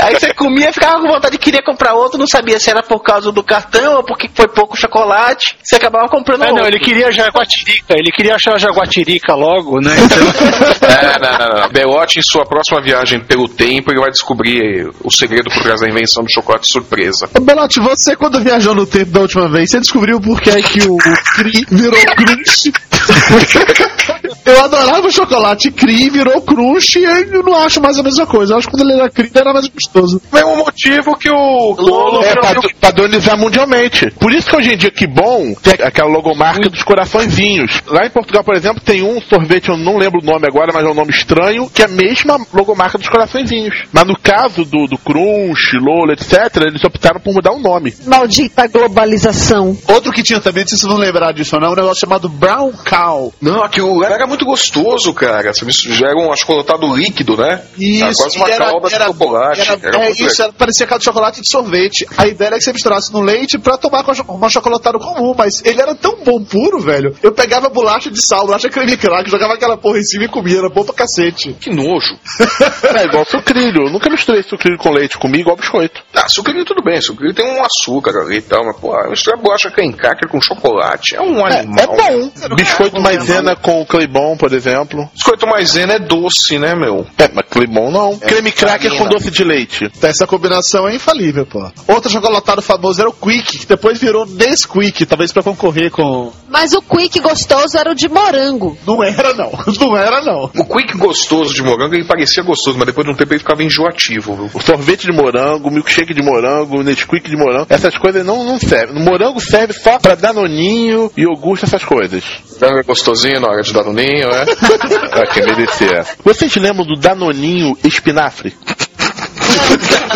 Speaker 9: Aí você comia, ficava com vontade de querer comprar outro, não sabia se era por causa do cartão ou porque foi pouco chocolate. Você acabava comprando
Speaker 8: Ah, não,
Speaker 9: outro.
Speaker 8: ele queria jaguatirica, ele queria achar a jaguatirica logo, né?
Speaker 7: É, não, não, não. Belote, em sua próxima viagem pelo tempo, ele vai descobrir o segredo por trás da invenção do chocolate surpresa.
Speaker 4: Ô, Belote, você quando viajou no tempo da última vez, você descobriu por que é que o Cri virou Crunch? Eu adorava o chocolate Cri, virou Crunch e eu não acho mais a mesma coisa. Eu acho que quando ele era Cri, era mais gostoso.
Speaker 7: Mesmo motivo que o Lolo
Speaker 6: É, pad- padronizar mundialmente. Por isso que hoje em dia, que bom, tem aquela logomarca dos coraçõezinhos. Lá em Portugal, por exemplo, tem um sorvete, eu não lembro o nome agora, mas é um nome estranho, que é a mesma logomarca dos coraçõezinhos. Mas no caso do, do Crunch, Lola, etc., eles optaram por mudar o nome.
Speaker 5: Maldita globalização.
Speaker 4: Outro que tinha também, não sei se vocês vão lembrar disso ou não, um negócio chamado Brown Cow.
Speaker 7: Não, aquilo era muito gostoso, cara. Você já era um achocolatado líquido, né? Era quase uma
Speaker 4: e era-
Speaker 7: calda de chocolate.
Speaker 4: era-
Speaker 7: Era
Speaker 4: é isso, era, parecia caldo de chocolate de sorvete. A ideia era que você misturasse no leite pra tomar com uma chocolatada comum, mas ele era tão bom puro, velho. Eu pegava bolacha de sal, bolacha creme crack, jogava aquela porra em cima e comia, era bom pra cacete.
Speaker 7: Que nojo.
Speaker 6: É igual sucrilho. Eu nunca misturei sucrilho com leite, comi igual biscoito.
Speaker 7: Ah, sucrilho tudo bem, sucrilho tem um açúcar ali e tal, mas pô, misturar bolacha creme cracker com chocolate é um animal.
Speaker 6: É bom. Biscoito maisena com Claybon Climon, por exemplo.
Speaker 7: Biscoito maisena é doce, né, meu?
Speaker 6: É, mas Climon não. Creme cracker com doce de leite.
Speaker 4: Essa combinação é infalível, pô. Outro chocolatado famoso era o Quick, que depois virou Nesquik, talvez pra concorrer com.
Speaker 5: Mas o quick gostoso era o de morango.
Speaker 4: Não era, não. Não era, não.
Speaker 7: O quick gostoso de morango, ele parecia gostoso, mas depois de um tempo ele ficava enjoativo, viu?
Speaker 6: O sorvete de morango, o milkshake de morango, o Nesquik de morango, essas coisas não, não servem. O morango serve só pra danoninho, iogurte, essas coisas.
Speaker 7: Morango é gostosinho na hora de dar no ninho, é?
Speaker 6: pra quem merecer. Vocês lembram do danoninho espinafre?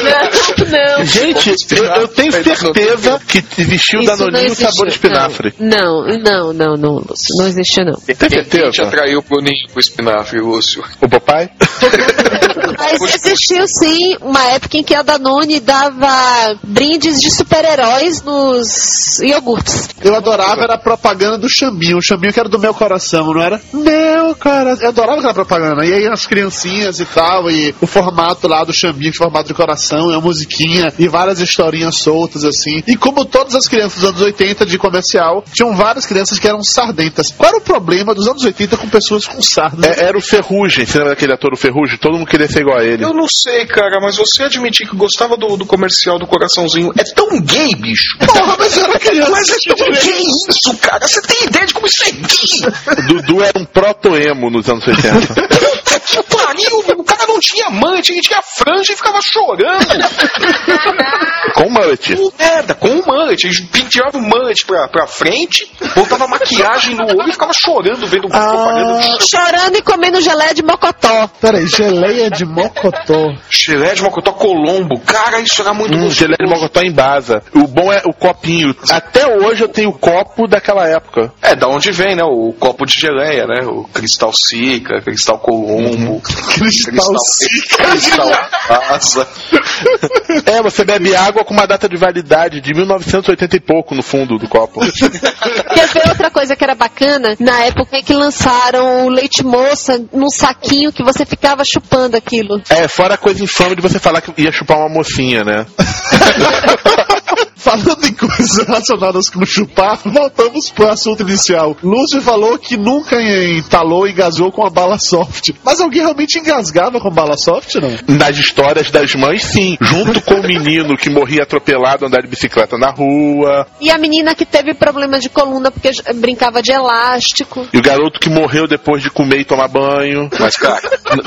Speaker 5: Não, não.
Speaker 6: Gente, eu, eu tenho certeza que existiu
Speaker 5: Isso
Speaker 6: Danoninho sabor espinafre.
Speaker 5: Não, não, não, não, Lúcio. Não existiu, não.
Speaker 6: Tem
Speaker 7: Quem te
Speaker 6: certeza?
Speaker 7: atraiu pro ninho com espinafre, Lúcio?
Speaker 6: O papai?
Speaker 5: Mas existiu sim uma época em que a Danone dava brindes de super-heróis nos iogurtes.
Speaker 4: Eu adorava era a propaganda do Xambinho. O Xambinho que era do meu coração, não era? Meu coração. Eu adorava aquela propaganda. E aí as criancinhas e tal, e o formato lá do Xambinho, que formato de coração, e a musiquinha, e várias historinhas soltas assim. E como todas as crianças dos anos 80 de comercial, tinham várias crianças que eram sardentas. Qual era o problema dos anos 80 com pessoas com sardas?
Speaker 6: É, era o Ferrugem, você lembra daquele ator o Ferrugem? Todo mundo queria ser igual a ele.
Speaker 7: Eu não sei, cara, mas você admitir que gostava do, do comercial do coraçãozinho é tão gay, bicho.
Speaker 4: Porra, mas eu era criança.
Speaker 7: Mas é tão gay isso, cara. Você tem ideia de como isso é gay?
Speaker 6: Dudu era um proto-emo nos anos 80.
Speaker 7: Que pariu, meu. Não tinha amante, ele tinha franja e ficava chorando.
Speaker 6: Com mullet.
Speaker 7: Com merda, com o mullet. Ele penteava o mullet pra, pra frente, botava maquiagem no olho e ficava chorando vendo propaganda do
Speaker 5: Chorando e comendo gelé de mocotó.
Speaker 4: Peraí, geleia de mocotó.
Speaker 7: Gelé de mocotó Colombo. Cara, isso era muito
Speaker 6: Hum, gelé de mocotó em basa. O bom é o copinho. Até hoje eu tenho o copo daquela época.
Speaker 7: É, da onde vem, né? O copo de geleia, né? O cristal Sica, cristal Colombo,
Speaker 4: Cristal Sica.
Speaker 7: cristal Asa.
Speaker 6: É, você bebe água com uma data de validade de 1980 e pouco no fundo do copo.
Speaker 5: Quer ver outra coisa que era bacana? Na época em que lançaram o leite moça num saquinho que você ficava chupando aquilo.
Speaker 6: É, fora a coisa infame de você falar que ia chupar uma mocinha, né?
Speaker 4: Falando em coisas relacionadas com chupar, voltamos pro assunto inicial. Lúcio falou que nunca entalou e engasgou com a bala soft. Mas alguém realmente engasgava com bala soft, não?
Speaker 6: Nas histórias das mães, sim. Junto com o menino que morria atropelado andar de bicicleta na rua.
Speaker 5: E a menina que teve problema de coluna porque brincava de elástico.
Speaker 6: E o garoto que morreu depois de comer e tomar banho.
Speaker 7: Mas, cara,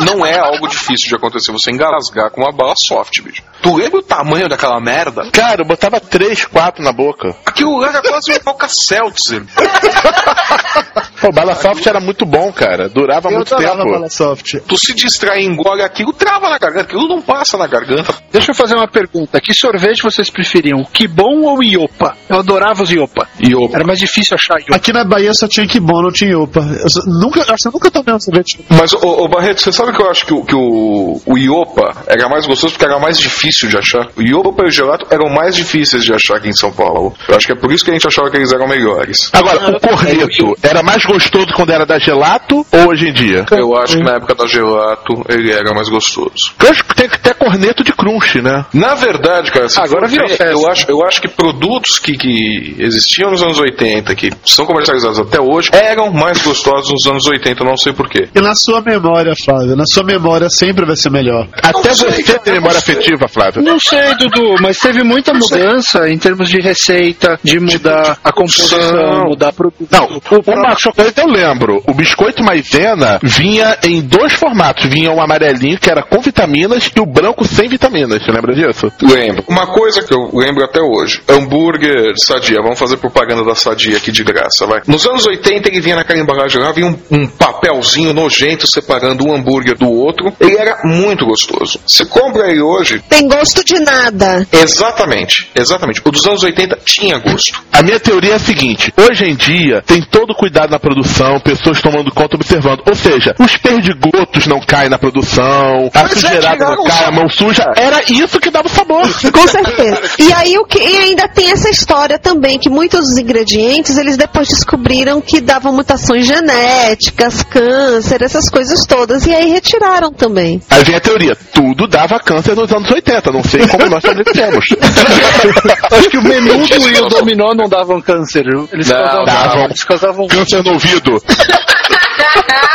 Speaker 7: não é algo difícil de acontecer você engasgar com uma bala soft, bicho. Tu lembra o tamanho daquela merda?
Speaker 6: Cara, eu botava três, quatro na boca.
Speaker 7: Aquilo lá era quase um Alka-Seltzer.
Speaker 6: Pô, bala soft era muito bom, cara. Durava
Speaker 4: Eu
Speaker 6: muito tempo.
Speaker 4: bala soft.
Speaker 7: Tu se distrai e engole aquilo, trava na garganta. Aquilo não passa na garganta.
Speaker 8: Deixa eu fazer uma pergunta. Que sorvete vocês preferiam? Que bom ou Iopa? Eu adorava os Iopa.
Speaker 7: Iopa.
Speaker 8: Era mais difícil achar Iopa.
Speaker 4: Aqui na Bahia só tinha que bom, não tinha opa. Eu só- nunca, acho que eu nunca tomei um sorvete.
Speaker 7: Mas, ô, ô, Barreto, você sabe que eu acho que, o, que o, o Iopa era mais gostoso porque era mais difícil de achar? O Iopa e o gelato eram mais difíceis de achar aqui em São Paulo. Eu acho que é por isso que a gente achava que eles eram melhores.
Speaker 6: Agora, o corneto era mais gostoso quando era da gelato ou hoje em dia?
Speaker 7: Eu acho que na época da gelato ele era mais gostoso.
Speaker 6: Eu acho que tem que ter corneto de crunch, né?
Speaker 7: Na verdade, cara, se
Speaker 8: Agora
Speaker 7: for
Speaker 8: virou festa.
Speaker 7: eu acho, eu acho que produtos que, que existiam nos anos 80, que são comercializados até hoje, eram mais gostosos nos anos 80, eu não sei porquê.
Speaker 4: E na sua memória, Flávio, na sua memória sempre vai ser melhor.
Speaker 6: Até
Speaker 7: sei,
Speaker 6: você tem memória
Speaker 7: não
Speaker 6: afetiva, Flávio.
Speaker 8: Não sei, Dudu, mas teve muita mudança em termos de receita, de mudar a composição, mudar produto.
Speaker 6: Não, o, o chocolate eu lembro. O biscoito maisena vinha em dois formatos. Vinha o amarelinho, que era com vitaminas, e o branco sem vitaminas. Você lembra disso?
Speaker 7: Lembro. Uma coisa que eu lembro até hoje: hambúrguer Sadia. Vamos fazer propaganda da Sadia aqui de graça, vai. Nos anos 80 ele vinha naquela embalagem lá, vinha um, um papelzinho nojento separando um hambúrguer do outro. Ele era muito gostoso. Você compra ele hoje,
Speaker 5: Tem gosto de nada.
Speaker 7: exatamente, exatamente. O dos anos 80 tinha gosto.
Speaker 6: A minha teoria é a seguinte: hoje em dia tem todo cuidado na produção, pessoas tomando conta, observando. Ou seja, os perdigotos não caem na produção, a
Speaker 7: Mas é,
Speaker 6: sujeirada não cai, a mão suja. Era isso que dava o sabor.
Speaker 5: Com certeza. E aí o que e ainda tem essa história também que muitos dos ingredientes eles depois descobriram que davam mutações genéticas, câncer, essas coisas todas e aí retiraram também.
Speaker 6: Aí vem a teoria: tudo dava câncer nos anos 80. Não sei como nós estabelecemos.
Speaker 8: Acho que o menudo e o dominó não davam câncer. Eles
Speaker 7: Não,
Speaker 8: causavam,
Speaker 6: davam.
Speaker 8: eles causavam
Speaker 6: câncer no ouvido.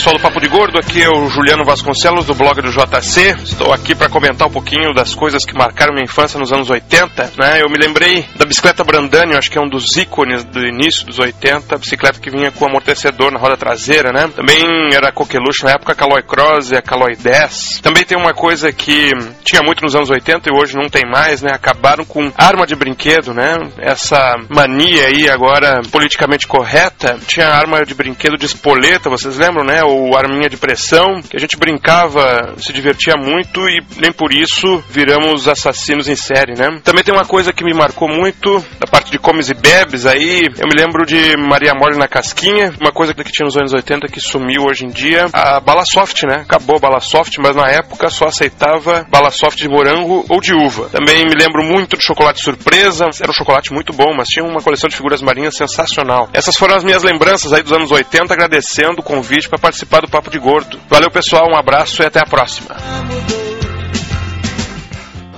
Speaker 21: pessoal do Papo de Gordo, aqui é o Juliano Vasconcelos do blog do JC. Estou aqui para comentar um pouquinho das coisas que marcaram minha infância nos anos 80. Né? Eu me lembrei da bicicleta Brandani, acho que é um dos ícones do início dos 80, bicicleta que vinha com amortecedor na roda traseira, né? Também era coqueluche na época, a Caloi Cross e a Caloi 10. Também tem uma coisa que tinha muito nos anos 80 e hoje não tem mais, né? Acabaram com arma de brinquedo, né? Essa mania aí agora politicamente correta. Tinha arma de brinquedo de espoleta, vocês lembram, né? Ou arminha de pressão, que a gente brincava, se divertia muito e nem por isso viramos assassinos em série, né? Também tem uma coisa que me marcou muito, da parte de comes e bebes aí, eu me lembro de Maria Mole na casquinha, uma coisa que tinha nos anos 80 que sumiu hoje em dia, a bala soft, né? Acabou a bala soft, mas na época só aceitava bala soft de morango ou de uva. Também me lembro muito do chocolate surpresa, era um chocolate muito bom, mas tinha uma coleção de figuras marinhas sensacional. Essas foram as minhas lembranças aí dos anos 80, agradecendo o convite para participar do Papo de Gordo. Valeu pessoal, um abraço e até a próxima.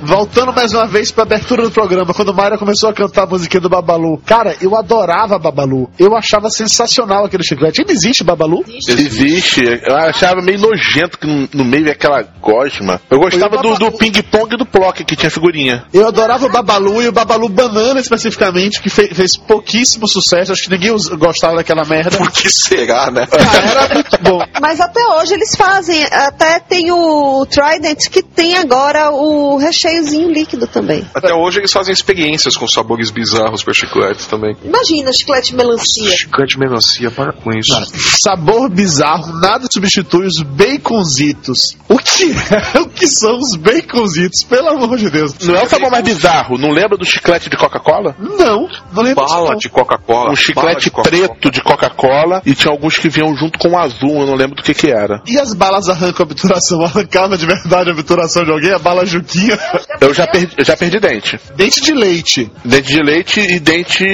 Speaker 4: Voltando mais uma vez pra abertura do programa, quando Mayra começou a cantar a musiquinha do Babalu. Cara, eu adorava Babalu. Eu achava sensacional aquele chiclete. Ainda existe Babalu?
Speaker 6: Existe. Eu achava meio nojento que no, meio é aquela gosma. Eu gostava do, do ping-pong e do Plock, que tinha figurinha.
Speaker 4: Eu adorava o Babalu e o Babalu Banana especificamente, que fe- fez pouquíssimo sucesso. Acho que ninguém gostava daquela merda. Por
Speaker 7: que será, né?
Speaker 4: era muito bom.
Speaker 5: Mas até hoje eles fazem. Até tem o Trident que tem agora o recheiozinho líquido também.
Speaker 7: Até hoje eles fazem experiências com sabores bizarros para chicletes também.
Speaker 5: Imagina, chiclete melancia.
Speaker 7: Chiclete melancia, para com isso.
Speaker 4: Sabor bizarro, nada substitui os baconzitos. O que é? O que são os baconzitos? Pelo amor de Deus.
Speaker 6: Não é o sabor mais bizarro? Não lembra do chiclete de Coca-Cola?
Speaker 4: Não, não lembro
Speaker 7: Bala de Coca-Cola.
Speaker 6: Um chiclete
Speaker 7: de Coca-Cola.
Speaker 6: preto de Coca-Cola e tinha alguns que vinham junto com o azul, eu não lembro do que que era.
Speaker 4: E as balas arrancam a obturação? Arrancava de verdade a obturação de alguém? A bala juquinha?
Speaker 6: Eu já perdi, eu já perdi dente.
Speaker 4: Dente de leite.
Speaker 6: Dente de leite e dente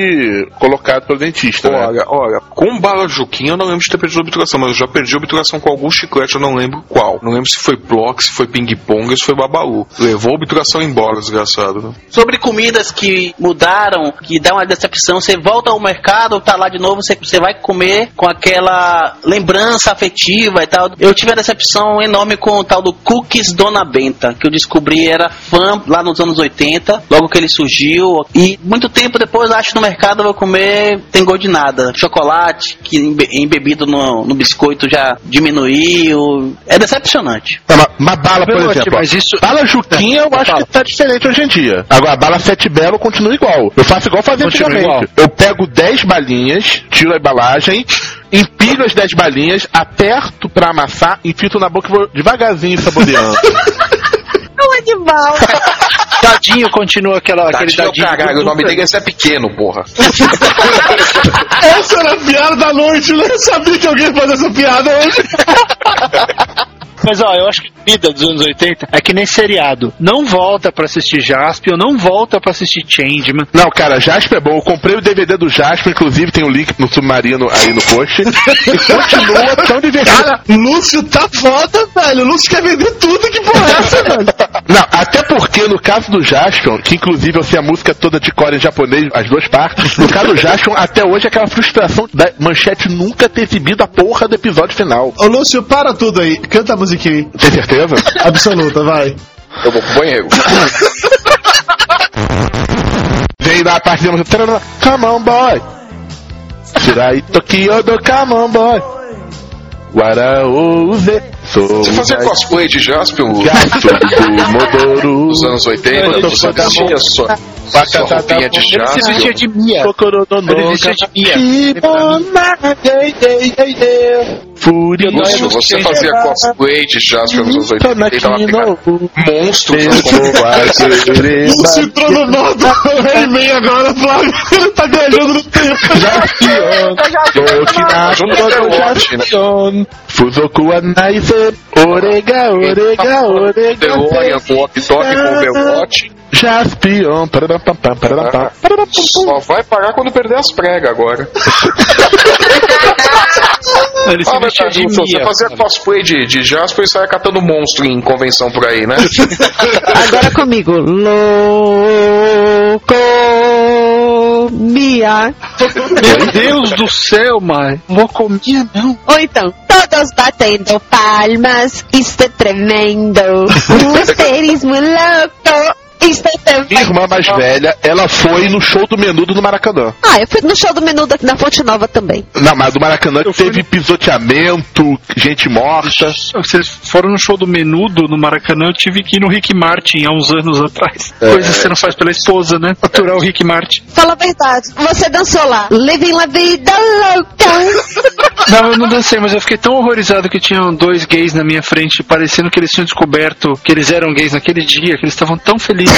Speaker 6: colocado pelo dentista, né?
Speaker 7: Olha, olha, com bala Juquinha eu não lembro de ter perdido obturação, mas eu já perdi obturação com algum chiclete, eu não lembro qual. Não lembro se foi Plock, se foi Ping Pong ou se foi Babalu. Levou a obturação embora, desgraçado. Né?
Speaker 9: Sobre comidas que mudaram, que dá uma decepção, você volta ao mercado, tá lá de novo, você, você vai comer com aquela lembrança afetiva e tal. Eu tive a decepção enorme com o tal do Cookies Dona Benta, que eu descobri era fã lá nos anos 80, logo que ele surgiu. E muito tempo depois, acho no mercado, eu vou comer, tem gosto de nada. Chocolate, que embe- embebido no, no biscoito já diminuiu. É decepcionante.
Speaker 6: Mas- mas bala, por exemplo.
Speaker 8: mas isso-
Speaker 6: Bala Juquinha eu acho que tá diferente hoje em dia. Agora, a bala Sete Belo continua igual. Eu faço igual fazia
Speaker 8: Continua
Speaker 6: antigamente.
Speaker 8: igual.
Speaker 6: Eu pego 10 balinhas, tiro a embalagem, empilho as 10 balinhas, aperto pra amassar, enfio na boca e vou devagarzinho saboreando.
Speaker 5: Não é de mal.
Speaker 8: Dadinho continua aquela, aquele
Speaker 7: Tadinho,
Speaker 8: dadinho.
Speaker 7: caralho, o nome dele é Pequeno, porra.
Speaker 4: Essa era a piada da noite, né? Eu sabia que alguém ia fazer essa piada hoje.
Speaker 8: Mas ó, eu acho que a vida dos anos 80 é que nem seriado. Não volta pra assistir Jaspion, não volta pra assistir Changeman.
Speaker 6: Não, cara, Jasper é bom. Eu comprei o DVD do Jasper, inclusive tem o link no submarino aí no post. e continua tão divertido.
Speaker 4: Cara, Lúcio tá foda, velho. Lúcio quer vender tudo. Que porra é essa, velho?
Speaker 6: Não, até porque no caso do Jaspion, que inclusive eu sei a música toda de core em japonês, as duas partes, no caso do Jaspion, até hoje é aquela frustração da manchete nunca ter exibido a porra do episódio final.
Speaker 4: Ô, Lúcio, para tudo aí. Canta a musiquinha.
Speaker 6: Tem certeza?
Speaker 4: Absoluta, vai.
Speaker 7: Eu vou pro banheiro.
Speaker 6: Vem da parte de música. Come on, boy. Tirai Tokyo do Come on, boy. Waraouze.
Speaker 7: Você fazia cosplay de Jaspion?
Speaker 6: Gato do Modoru.
Speaker 7: Nos anos 80, você vestia sua, sua roupinha de
Speaker 8: Ele se vestia
Speaker 7: Jaspion?
Speaker 8: de Mia. Ele vestia de Mia.
Speaker 7: Lúcio, você fazia cosplay de Jaspion nos anos 80 e tava pegando monstros nas costas.
Speaker 4: Lúcio entrou no nó do He-Man agora, Flávio. Ele tá ganhando no tempo.
Speaker 7: O né?
Speaker 6: Fuzoku Anaise, Orega, Orega, Orega.
Speaker 7: DeLorean com walkie-talkie com Overwatch.
Speaker 6: Jaspion. pararam,
Speaker 7: Só vai parar quando perder as pregas agora.
Speaker 8: Ele se
Speaker 7: Ah, verdade,
Speaker 8: de
Speaker 7: você
Speaker 8: Mia.
Speaker 7: fazia cosplay de, de Jasper e saia catando monstro em convenção por aí, né?
Speaker 22: Agora comigo. Louco
Speaker 5: comia.
Speaker 8: Meu Deus do céu, mãe. Comer, não.
Speaker 5: Ou então, todos batendo palmas, isto é tremendo. Um asterismo louco.
Speaker 6: Minha irmã mais velha, ela foi no show do Menudo no Maracanã.
Speaker 5: Ah, eu fui no show do menu da, da Fonte Nova também.
Speaker 6: Não, mas do Maracanã teve pisoteamento, gente morta.
Speaker 8: Vocês foram no show do Menudo no Maracanã, eu tive que ir no Rick Martin há uns anos atrás.
Speaker 6: É.
Speaker 8: Coisa que você não faz pela esposa, né? Aturar o Rick Martin.
Speaker 5: Fala a verdade, você dançou lá. Living la vida louca.
Speaker 8: Não, eu não dancei, mas eu fiquei tão horrorizado que tinham dois gays na minha frente, parecendo que eles tinham descoberto que eles eram gays naquele dia, que eles estavam tão felizes.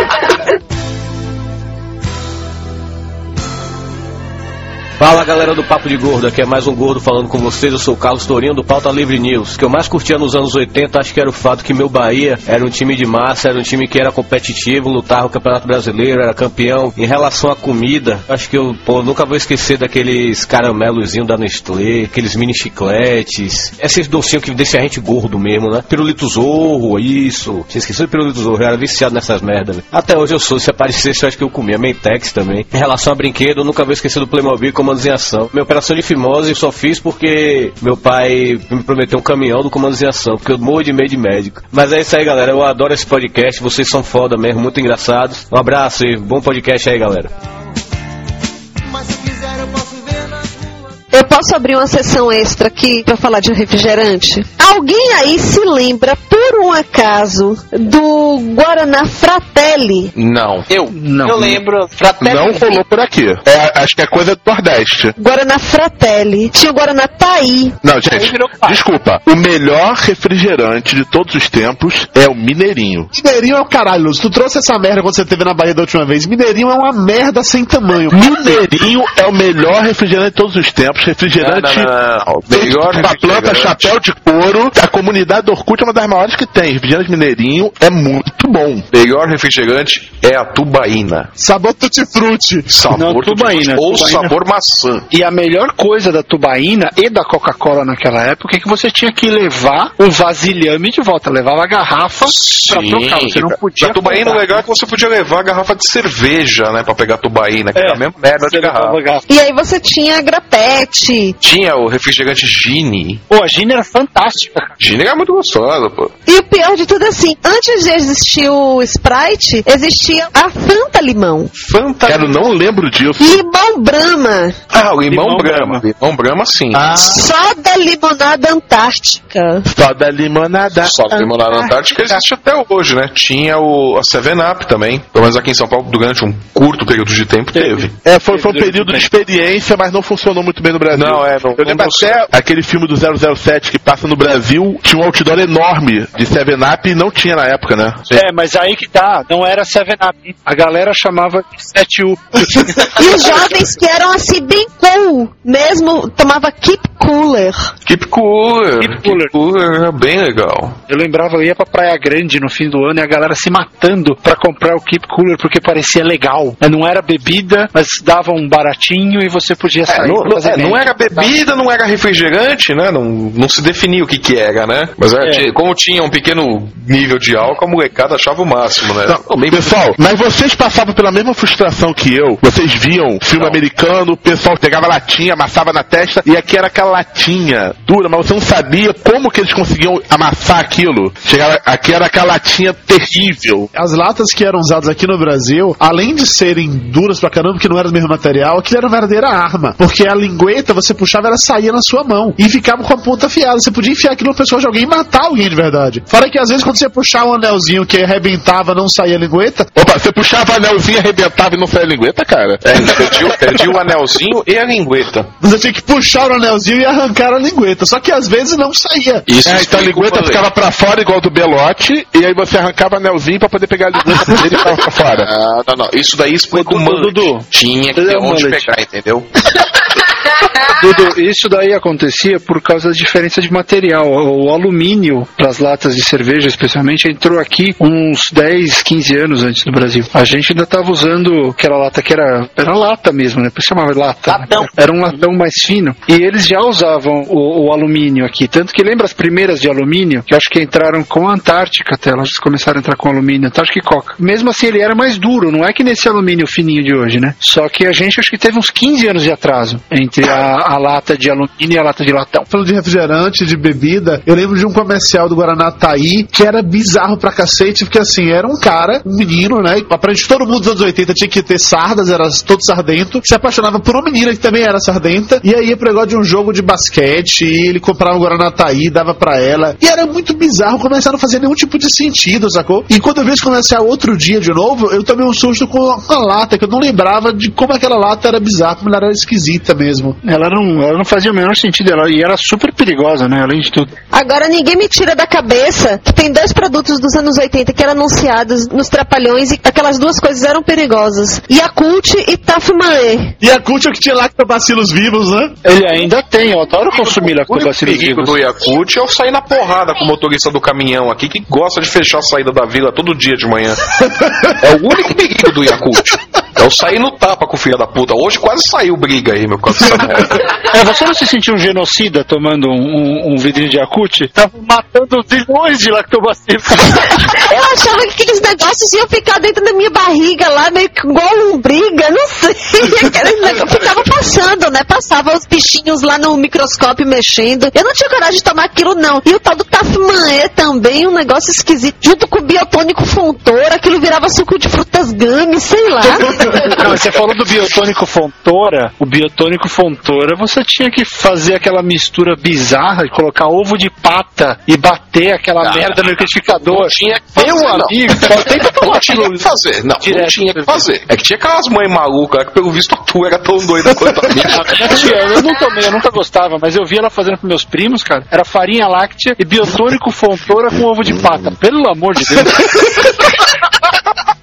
Speaker 23: Fala galera do Papo de Gordo, aqui é mais um gordo falando com vocês. Eu sou o Carlos Tourinho do Pauta Livre News. O que eu mais curtia nos anos 80, acho que era o fato que meu Bahia era um time de massa, era um time que era competitivo, lutava no Campeonato Brasileiro, era campeão. Em relação à comida, acho que eu pô, nunca vou esquecer daqueles caramelozinhos da Nestlé, aqueles mini chicletes, esses docinhos que deixam a gente gordo mesmo, né? Pirulito Zorro, isso. Tinha esquecido do Pirulito Zorro, eu era viciado nessas merdas. Até hoje eu sou, se aparecesse, eu acho que eu comia Mentex também. Em relação a brinquedo, eu nunca vou esquecer do Playmobil Comandos em Ação. Minha operação de fimose eu só fiz porque meu pai me prometeu um caminhão do Comandos em Ação, porque eu morro de medo de médico. Mas é isso aí, galera. Eu adoro esse podcast, vocês são foda mesmo, muito engraçados. Um abraço e bom podcast aí, galera.
Speaker 5: Eu posso abrir uma sessão extra aqui pra falar de refrigerante? Alguém aí se lembra, por um acaso, do Guaraná Fratelli?
Speaker 6: Não.
Speaker 9: Eu?
Speaker 8: Não.
Speaker 9: Eu lembro. Fratelli.
Speaker 6: Não rolou por aqui. É, acho que é coisa do Nordeste.
Speaker 5: Guaraná Fratelli. Tinha o Guaraná Taí.
Speaker 6: Não, gente, desculpa. O melhor refrigerante de todos os tempos é o Mineirinho.
Speaker 4: Mineirinho é o caralho, Luz. Tu trouxe essa merda quando você teve na Bahia da última vez. Mineirinho é uma merda sem tamanho.
Speaker 6: Mineirinho é o melhor refrigerante de todos os tempos. Refrigerante
Speaker 7: Não, não, não, não.
Speaker 6: feito
Speaker 7: Melhor
Speaker 6: com a planta chapéu de couro. A comunidade do Orkut é uma das maiores que tem. Refrigerante Mineirinho é muito bom.
Speaker 7: Melhor refrigerante é a tubaína.
Speaker 4: Sabor tutti-frutti.
Speaker 7: Sabor
Speaker 8: Não, tubaína,
Speaker 7: Ou
Speaker 8: tubaína.
Speaker 7: sabor maçã.
Speaker 8: E a melhor coisa da tubaína e da Coca-Cola naquela época é que você tinha que levar o vasilhame de volta, levava a garrafa pra trocar. Você não podia.
Speaker 7: A tubaína legal é que você podia levar a garrafa de cerveja, né? Pra pegar a tubaína, que
Speaker 8: É,
Speaker 7: é a mesma merda de garrafa.
Speaker 8: a garrafa.
Speaker 5: E aí você tinha grapete.
Speaker 7: Tinha o refrigerante Gini.
Speaker 8: Pô, a Gina era fantástica.
Speaker 7: Gini era muito gostosa, pô.
Speaker 5: E o pior de tudo é assim, antes de existir o Sprite, existia a Fanta Limão.
Speaker 7: Fanta.
Speaker 6: Cara, eu não lembro disso.
Speaker 5: Limão Brahma.
Speaker 7: Ah, o limão. Brahma. Limão Brahma, sim.
Speaker 6: Ah,
Speaker 5: Só da limonada antártica.
Speaker 6: só da limonada.
Speaker 7: Só que limonada antártica existe até hoje, né? Tinha o a Seven Up também. Pelo menos aqui em São Paulo, durante um curto período de tempo, teve.
Speaker 6: É, foi, foi um período de experiência, mas não funcionou muito bem no Brasil.
Speaker 7: Não, é, não-
Speaker 6: Eu lembro
Speaker 7: não
Speaker 6: até aquele filme do 007 que passa no Brasil, tinha um outdoor enorme de 7-Up e não tinha na época, né?
Speaker 8: É, mas aí que tá, não era 7-Up. A galera chamava de 7-Up.
Speaker 5: E os jovens que eram assim bem cool, mesmo tomava Keep Cooler.
Speaker 7: Keep Cooler.
Speaker 8: Keep Cooler.
Speaker 7: Cooler era bem legal.
Speaker 8: Eu lembrava, eu ia pra Praia Grande no fim do ano e a galera se matando pra comprar o Keep Cooler porque parecia legal. Não era bebida, mas dava um baratinho e você podia
Speaker 7: É,
Speaker 8: sair.
Speaker 7: não- é, não
Speaker 8: merda.
Speaker 7: era bebida, não era refrigerante, né? Não, não se definia o que que era, né? Mas era,
Speaker 8: É.
Speaker 7: como tinha um pequeno nível de álcool, a molecada achava o máximo, né?
Speaker 6: Não, pessoal, mas vocês passavam pela mesma frustração que eu. Vocês viam filme americano, o pessoal pegava latinha, amassava na testa, e aqui era aquela latinha dura, mas você não sabia como que eles conseguiam amassar aquilo. Chegava, aqui era aquela latinha terrível.
Speaker 4: As latas que eram usadas aqui no Brasil, além de serem duras pra caramba, que não era do mesmo material, aquilo era uma verdadeira arma. Porque a você puxava, ela saía na sua mão. E ficava com a ponta afiada. Você podia enfiar aquilo no pessoal de alguém e matar alguém de verdade. Fora que às vezes quando você puxava um anelzinho que arrebentava, não saía a lingueta.
Speaker 6: Opa, você puxava anelzinho, arrebentava e não saía lingueta, cara?
Speaker 7: É, perdi, o- perdi o anelzinho e a lingueta.
Speaker 4: Você tinha que puxar o anelzinho e arrancar a lingueta. Só que às vezes não saía.
Speaker 7: Isso
Speaker 6: é, então a
Speaker 7: o
Speaker 6: lingueta ficava pra fora igual do Belote, e aí você arrancava anelzinho pra poder pegar a lingueta dele e ficava pra fora.
Speaker 7: Ah, não, não. Isso daí explica o mullet. Tinha que ter onde pegar, entendeu?
Speaker 8: Dudu, isso daí acontecia por causa da diferença de material. O alumínio para as latas de cerveja, especialmente, entrou aqui uns 10, 15 anos antes do Brasil. A gente ainda estava usando aquela lata que era, era lata mesmo, né? Por isso chamava lata. Latão. Era um latão mais fino. E eles já usavam o, o alumínio aqui. Tanto que lembra as primeiras de alumínio, que eu acho que entraram com a Antártica até. Elas começaram a entrar com alumínio, Antártica e Coca. Mesmo assim, ele era mais duro, não é que nesse alumínio fininho de hoje, né? Só que a gente acho que teve uns 15 anos de atraso entre a, a lata de alumínio e a lata de latão.
Speaker 4: Falando de refrigerante, de bebida, eu lembro de um comercial do Guaraná Taí que era bizarro pra cacete, porque assim, era um cara, um menino, né? Aparentemente todo mundo dos anos 80 tinha que ter sardas, era todo sardento, se apaixonava por uma menina que também era sardenta, e aí ia pro negócio de um jogo de basquete, e ele comprava o Guaraná Taí, dava pra ela, e era muito bizarro, começaram a fazer nenhum tipo de sentido, sacou? E quando eu vi esse comercial outro dia de novo, eu tomei um susto com a lata, que eu não lembrava de como aquela lata era bizarra, como ela era esquisita mesmo.
Speaker 8: Ela não, ela não fazia o menor sentido, ela, e era super perigosa, né? Além de tudo.
Speaker 5: Agora ninguém me tira da cabeça que tem dois produtos dos anos 80 que eram anunciados nos Trapalhões e aquelas duas coisas eram perigosas. Yakult e Tafmae.
Speaker 4: Yakult é o que tinha lactobacilos vivos, né?
Speaker 8: Ele ainda tem, eu adoro consumir
Speaker 7: O
Speaker 8: lactobacilos
Speaker 7: perigo
Speaker 8: vivos.
Speaker 7: do Yakult é eu sair na porrada com o motorista do caminhão aqui que gosta de fechar a saída da vila todo dia de manhã. é o único perigo do Yakult. É eu sair no tapa com o filho da puta. Hoje quase saiu briga aí, meu, com essa merda.
Speaker 8: É, você não se sentiu um genocida tomando um, um, um vidrinho de Yakult? Tava matando zilhões de lactobacilos.
Speaker 5: Eu achava que aqueles negócios iam ficar dentro da minha barriga lá, meio que igual lombriga, não sei. Aqueles negócios ficava passando, né? Passava os bichinhos lá no microscópio mexendo. Eu não tinha coragem de tomar aquilo, não. E o tal do Tafmaé também, um negócio esquisito. Junto com o biotônico Fontoura, aquilo virava suco de frutas gummy, sei lá.
Speaker 8: Não, você falou do biotônico Fontoura. O biotônico Fontoura, você tinha que fazer aquela mistura bizarra, colocar ovo de pata e bater aquela merda no liquidificador.
Speaker 7: Não tinha que fazer,
Speaker 8: Meu
Speaker 7: não.
Speaker 8: amigo, só tem que tomar
Speaker 7: Não tinha que fazer, não, não
Speaker 8: Direto.
Speaker 7: tinha que fazer. É que tinha aquelas mães malucas que pelo visto tu era tão doida quanto a minha.
Speaker 8: Eu não tomei, eu nunca gostava, mas eu vi ela fazendo com meus primos, cara. Era farinha láctea e biotônico Fontoura com ovo de pata. Pelo amor de Deus.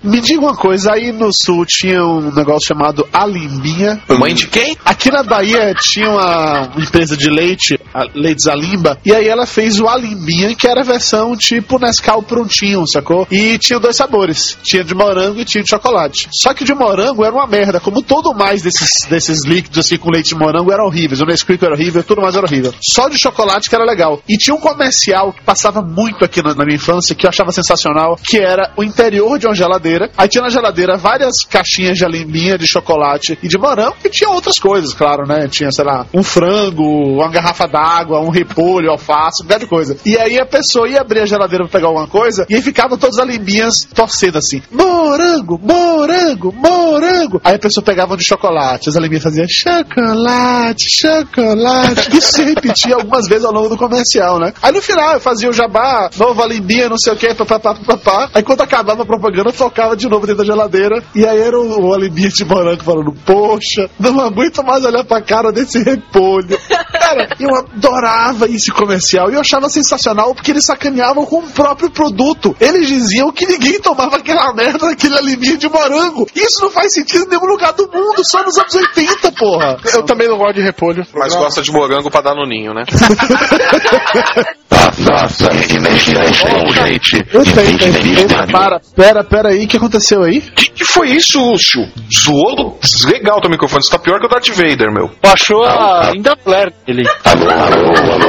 Speaker 4: Me diga uma coisa, aí no sul tinha um negócio chamado Alimbinha.
Speaker 7: Mãe de quem?
Speaker 4: Aqui na Bahia tinha uma empresa de leite, a Leites Alimba, e aí ela fez o Alimbinha, que era a versão tipo Nescau prontinho, sacou? E tinha dois sabores, tinha de morango e tinha de chocolate. Só que de morango era uma merda, como todo mais desses, desses líquidos assim com leite de morango eram horríveis. O Nesquik era horrível, tudo mais era horrível. Só de chocolate que era legal. E tinha um comercial que passava muito aqui na, na minha infância, que eu achava sensacional, que era o interior de uma geladeira. Aí tinha na geladeira várias caixinhas de alimbinha de chocolate e de morango, e tinha outras coisas, claro, né? Tinha, sei lá, um frango, uma garrafa d'água, um repolho, alface, um bocado de coisa. E aí a pessoa ia abrir a geladeira pra pegar alguma coisa, e aí ficavam todas as alimbinhas torcendo assim: morango, morango, morango. Aí a pessoa pegava um de chocolate, as alimbinhas faziam chocolate, chocolate. Isso se repetia algumas vezes ao longo do comercial, né? Aí no final eu fazia o jabá, nova alimbinha, não sei o que, papapá, papapá. Aí quando acabava a propaganda, eu tocava de novo dentro da geladeira. E aí era o, o de morango falando: Poxa, não aguento mais olhar pra cara desse repolho. Cara, eu adorava esse comercial e eu achava sensacional porque eles sacaneavam com o próprio produto. Eles diziam que ninguém tomava aquela merda daquele alimbinha de morango. Isso não faz sentido em nenhum lugar do mundo, só nos anos 80, porra.
Speaker 8: Eu também não gosto de repolho.
Speaker 7: Mas gosta de morango pra dar no ninho, né?
Speaker 6: Nossa, gente.
Speaker 4: Eu tenho, tenho, tenho. Para, pera, pera aí, o que aconteceu aí?
Speaker 7: Que que foi isso, Lúcio? Zoou legal teu microfone. Você tá pior que o Darth Vader, meu.
Speaker 8: Baixou a ainda flare dele.
Speaker 6: Alô, alô, alô,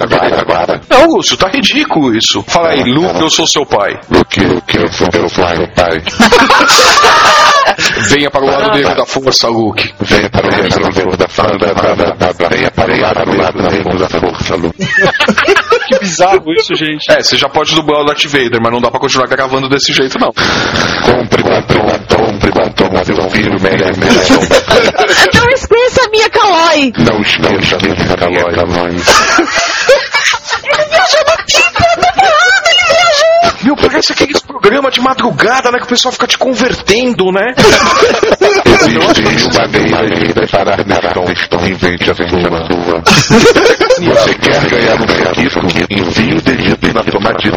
Speaker 6: agora, agora?
Speaker 7: Não, Lúcio, tá ridículo isso. Fala aí, Luke, eu sou seu pai.
Speaker 6: Luke, Luke, eu sou meu pai, pai.
Speaker 7: Venha para o lado negro da força, Luke.
Speaker 6: Venha para o lado da força, venha para o lado negro da força, Luke.
Speaker 8: Bizarro isso, gente.
Speaker 7: É, você já pode dublar o Darth Vader, mas não dá pra continuar gravando desse jeito, não.
Speaker 6: Compre batom, compre batom, a seu filho merece.
Speaker 5: Não esqueça a minha Calói.
Speaker 6: Não esqueça minha calói,
Speaker 7: parece aqueles programas de madrugada, né? Que o pessoal fica te convertendo, né?
Speaker 6: Existe uma maneira para batom, estão em vende a sua. Você quer ganhar um? Envie o dedito na tomadinha.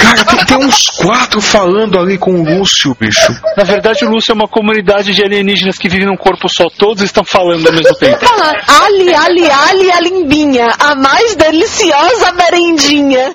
Speaker 7: Cara, tem, Tem uns quatro falando ali com o Lúcio, bicho.
Speaker 8: Na verdade, o Lúcio é uma comunidade de alienígenas que vivem num corpo só. Todos estão falando ao mesmo tempo.
Speaker 5: Ali, ali, ali, a limbinha, a mais deliciosa merendinha.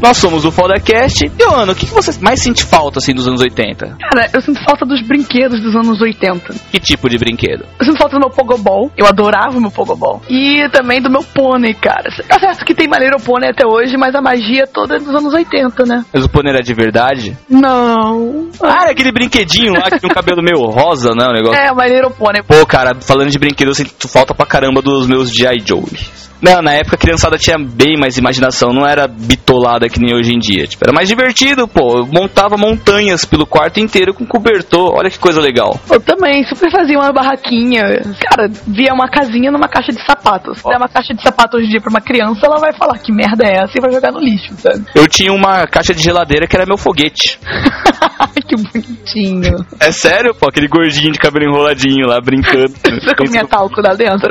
Speaker 24: Nós somos o Fodercast. E, Ana, o que que você mais sente falta, assim, dos anos 80?
Speaker 22: Cara, eu sinto falta dos brinquedos dos anos 80.
Speaker 24: Que tipo de brinquedo?
Speaker 22: Eu sinto falta do meu Pogobol. Eu adorava o meu Pogobol. E também do meu pônei, cara. Tá certo que tem maneiro pônei até hoje, mas a magia toda é dos anos 80, né?
Speaker 24: Mas o pônei era de verdade?
Speaker 22: Não.
Speaker 24: Ah, é aquele brinquedinho lá que tem um cabelo meio rosa, né? O negócio.
Speaker 22: É, maneiro pônei.
Speaker 24: Pô, cara, falando de brinquedo, eu sinto falta pra caramba dos meus G.I. Joes. Não, na época a criançada tinha bem mais imaginação, não era bitolada que nem hoje em dia. Tipo, era mais divertido, pô. Eu montava montanhas pelo quarto inteiro com cobertor. Olha que coisa legal.
Speaker 22: Eu também, super fazia uma barraquinha. Cara, via uma casinha numa caixa de sapatos. Se der uma caixa de sapato hoje em dia pra uma criança, ela vai falar que merda é essa e vai jogar no lixo, sabe?
Speaker 24: Eu tinha uma caixa de geladeira que era meu foguete.
Speaker 22: que bonitinho.
Speaker 24: É sério, pô, aquele gordinho de cabelo enroladinho lá brincando.
Speaker 22: Você comia talco lá dentro?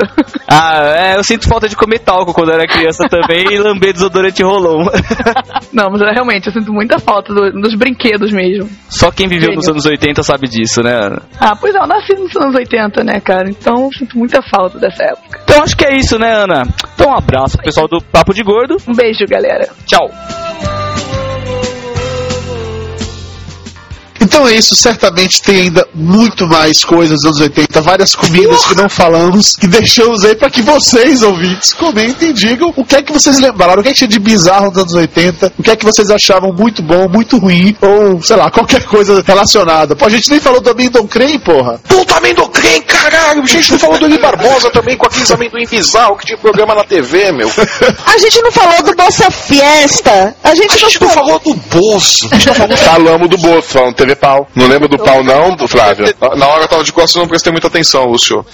Speaker 24: Ah, é, eu sinto falta de comer talco quando eu era criança também e lamber desodorante rolon.
Speaker 22: Não, mas eu, realmente, eu sinto muita falta do- dos brinquedos mesmo.
Speaker 24: Só quem viveu nos
Speaker 22: Gênio.
Speaker 24: anos 80 sabe disso, né, Ana?
Speaker 22: Ah, pois é, eu nasci nos anos 80, né, cara? Então eu sinto muita falta dessa época.
Speaker 24: Então acho que é isso, né, Ana? Então um abraço pro pessoal do Papo de Gordo.
Speaker 22: Um beijo, galera.
Speaker 24: Tchau.
Speaker 4: Então é isso, certamente tem ainda muito mais coisas dos anos 80, várias comidas que não falamos, que deixamos aí para que vocês, ouvintes, comentem e digam o que é que vocês lembraram, o que é que tinha de bizarro nos anos 80, o que é que vocês achavam muito bom, muito ruim, ou sei lá, qualquer coisa relacionada. Pô, a gente nem falou do Abingdon Crane, porra.
Speaker 7: Puta amendoim, caralho! A gente não falou do Eli Barbosa também com aqueles amendoim bizarro que tinha programa na TV, meu.
Speaker 5: A gente não falou do Bolsa Fiesta. A gente,
Speaker 7: não, falou do bolso. A gente não falou
Speaker 6: Falamos do bolso, falando TV pau. Não lembra do pau não, do Flávio?
Speaker 7: Na hora eu tava de costas, eu não prestei muita atenção, Lúcio.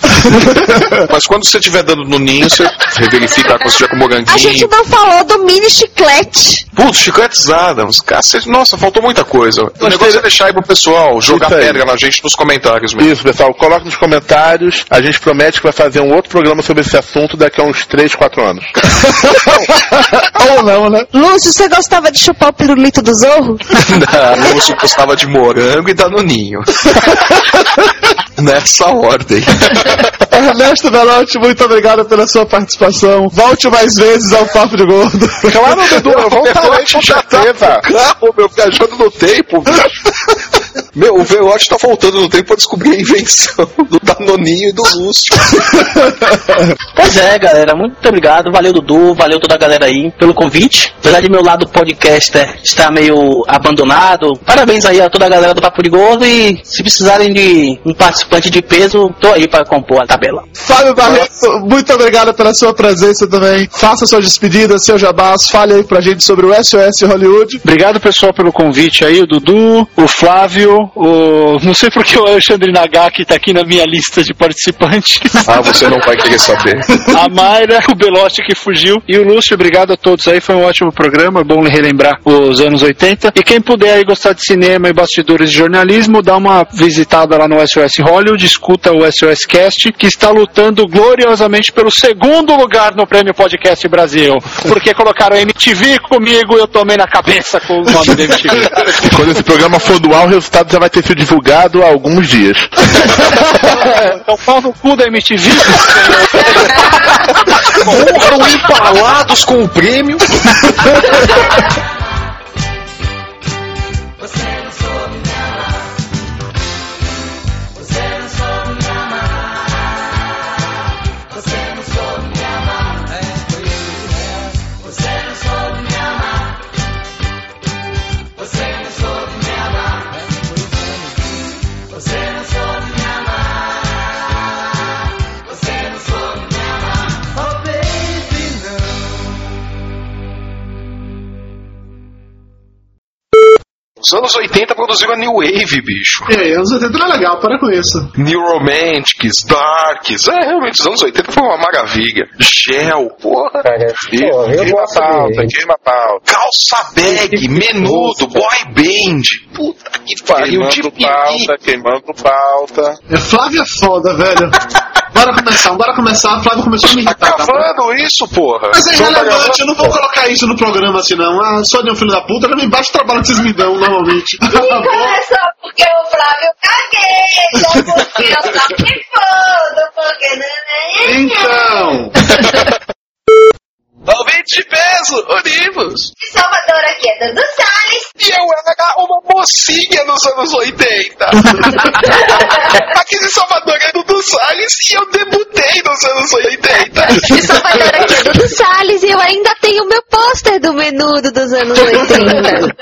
Speaker 7: Mas quando você estiver dando no ninho, você verifica com moranguinho.
Speaker 5: A gente não falou do mini chiclete.
Speaker 7: Putz, chicletes Adams, cacete. Nossa, faltou muita coisa. O negócio é deixar aí pro pessoal jogar
Speaker 6: Isso aí.
Speaker 7: pedra na gente nos comentários mesmo.
Speaker 6: Isso, pessoal, coloque nos comentários. A gente promete que vai fazer um outro programa sobre esse assunto daqui a uns 3, 4 anos.
Speaker 4: Ou não, né?
Speaker 5: Lúcio, você gostava de chupar o pirulito do zorro?
Speaker 7: Não, Lúcio gostava de morango e danoninho. Nessa ordem.
Speaker 4: Ernesto Belotti, muito obrigado pela sua participação. Volte mais vezes ao Papo de Gordo.
Speaker 6: Claro, Dudu, eu voltarei com certeza.
Speaker 7: Carro, meu, viajando no tempo, bicho. Meu, o Velote tá voltando no tempo pra descobrir a invenção do Danoninho e do Lúcio.
Speaker 9: Pois é, galera, muito obrigado. Valeu, Dudu, valeu toda a galera aí pelo convite. Apesar de meu lado podcaster estar meio abandonado, parabéns aí a toda a galera do Papo de Gordo e se precisarem de um participante de peso, tô aí para compor a tabela.
Speaker 4: Fábio Barreto, muito obrigado pela sua presença também. Faça sua despedida, seu jabás, fale aí pra gente sobre o SOS Hollywood.
Speaker 8: Obrigado, pessoal, pelo convite aí, o Dudu, o Flávio, o. Não sei porque o Alexandre Nagaki tá aqui na minha lista de participantes.
Speaker 7: Ah, você não vai querer saber.
Speaker 8: A Mayra, o Belotti que fugiu e o Lúcio, obrigado a todos aí, foi um ótimo programa, é bom relembrar os anos 80. E quem puder aí gostar de cinema e bastidores de jornalismo, dá uma visitada lá no SOS Hollywood, escuta o SOS Cast, que está lutando gloriosamente pelo segundo lugar no Prêmio Podcast Brasil. Porque colocaram MTV comigo e eu tomei na cabeça com o nome da MTV.
Speaker 6: Quando esse programa for do ar, o resultado já vai ter sido divulgado há alguns dias.
Speaker 8: então pau no cu da MTV.
Speaker 7: Morram empalados com o prêmio. Os anos 80 produziram a New Wave, bicho.
Speaker 4: É, anos 80 era legal, para com isso.
Speaker 7: New Romantics, Darks. É, realmente, os anos 80 foi uma maravilha. Gel, porra.
Speaker 23: Porra, eu
Speaker 7: queima a
Speaker 23: gosto
Speaker 7: pauta,
Speaker 23: dele.
Speaker 7: queima a pauta. Calça bag, menudo, boy band. Puta que pariu. De
Speaker 6: Queimando pauta, queimando pauta.
Speaker 4: É, Flávio é foda, velho. Bora começar, bora começar. Flávio começou a me irritar. tá?
Speaker 7: Gravando isso, porra.
Speaker 4: Mas é
Speaker 7: Não tá
Speaker 4: irrelevante, eu não vou colocar isso no programa assim, não. Ah, só de um filho da puta, era embaixo do trabalho que vocês me dão, normalmente.
Speaker 25: Não é só porque o Flávio caguei, porque eu só me fodo, porque não é
Speaker 4: Então.
Speaker 7: Ouvintes de peso, unimos.
Speaker 25: De Salvador aqui é Dudu Salles.
Speaker 7: E eu era uma mocinha nos anos 80. Aqui de Salvador é Dudu Salles e eu debutei nos anos 80.
Speaker 5: De Salvador aqui é Dudu Salles e eu ainda tenho meu pôster do menudo dos anos 80.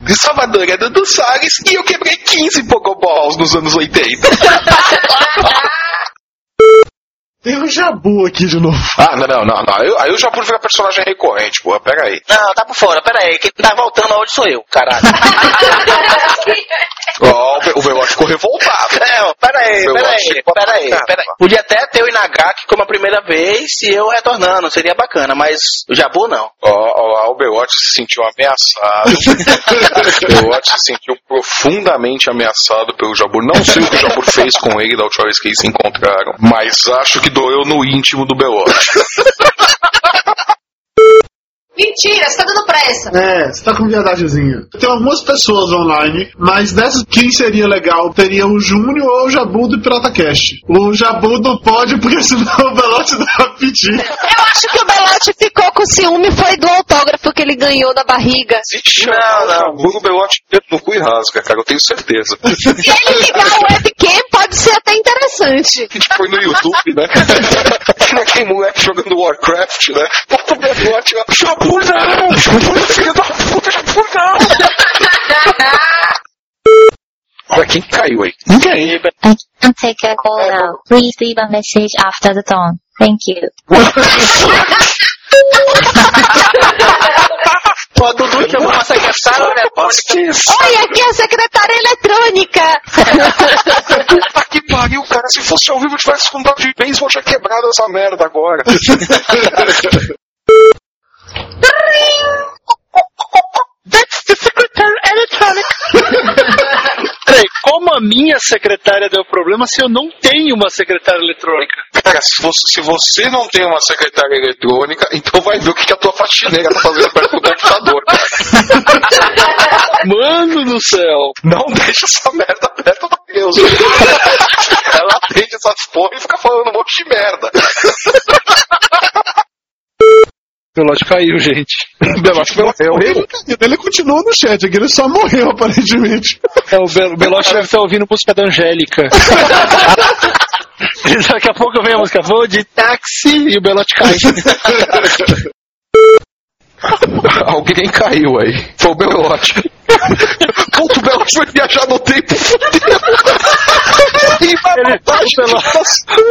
Speaker 7: De Salvador é Dudu Salles e eu quebrei 15 Pokéballs nos anos 80.
Speaker 4: Tem um jabu aqui de novo.
Speaker 7: Ah, não, não, não. não. Aí, aí o Jabu vira personagem recorrente, pô. Pera aí.
Speaker 9: Não, tá por fora, pera aí. Quem tá voltando hoje sou eu, caralho.
Speaker 7: Ó, o Be- o Velote ficou revoltado.
Speaker 9: É, ó, pera aí, pera aí, pera aí, pera aí. Podia até ter o Inagaki como a primeira vez e eu retornando, seria bacana, mas o Jabu não.
Speaker 7: Ó, ó, lá, o Belote se sentiu ameaçado. o Belote se sentiu profundamente ameaçado pelo Jabur. Não sei o que o Jabur fez com ele da última vez que eles se encontraram, mas acho que doeu no íntimo do Belote.
Speaker 5: Mentira, você tá dando pressa.
Speaker 4: É, você tá com viadagemzinha. Tem algumas pessoas online, mas dessas, quem seria legal? Teria o Júnior ou o Jabu do Pirata Cast. O Jabu não pode, porque senão o Belote dá pra pedir.
Speaker 5: Eu acho que o Belote ficou com ciúme foi do autógrafo que ele ganhou da barriga.
Speaker 7: Não, não. O Belote no cu e rasga, cara, eu tenho certeza.
Speaker 5: Se ele ligar o webcam, pode ser até interessante.
Speaker 7: A gente foi no YouTube, né? Aquele moleque jogando Warcraft, né? O Belote lá. Não! Filho da puta, não! Olha quem caiu aí. Ninguém.
Speaker 26: I can't take a call now. Please leave a message after the tone. Thank you.
Speaker 9: Pô, a Dudu chamou uma secretária eletrônica.
Speaker 5: Oi, aqui é a secretária eletrônica.
Speaker 7: Puta que pariu, cara. Se fosse ao vivo, eu tivesse com de beisebol, eu tinha quebrado essa merda agora.
Speaker 8: That's the secretary electronic. Peraí, como a minha secretária deu problema se eu não tenho uma secretária eletrônica?
Speaker 7: Cara, se você, se você não tem uma secretária eletrônica, então vai ver o que, que a tua faxineira tá fazendo perto do computador, cara.
Speaker 8: Mano do céu.
Speaker 7: Não deixa essa merda perto do Deus. Ela atende essas porra e fica falando um monte de merda.
Speaker 8: O Belote caiu, gente.
Speaker 7: O Belote morreu.
Speaker 4: Ele, ele continua no chat aqui, ele só morreu aparentemente.
Speaker 8: É, o, Be o Belote deve estar ouvindo música da Angélica. Daqui a pouco vem a música, vou de táxi e o Belote cai.
Speaker 7: Alguém caiu aí. Foi o Belote. O Belote foi viajar no tempo.
Speaker 8: Ele-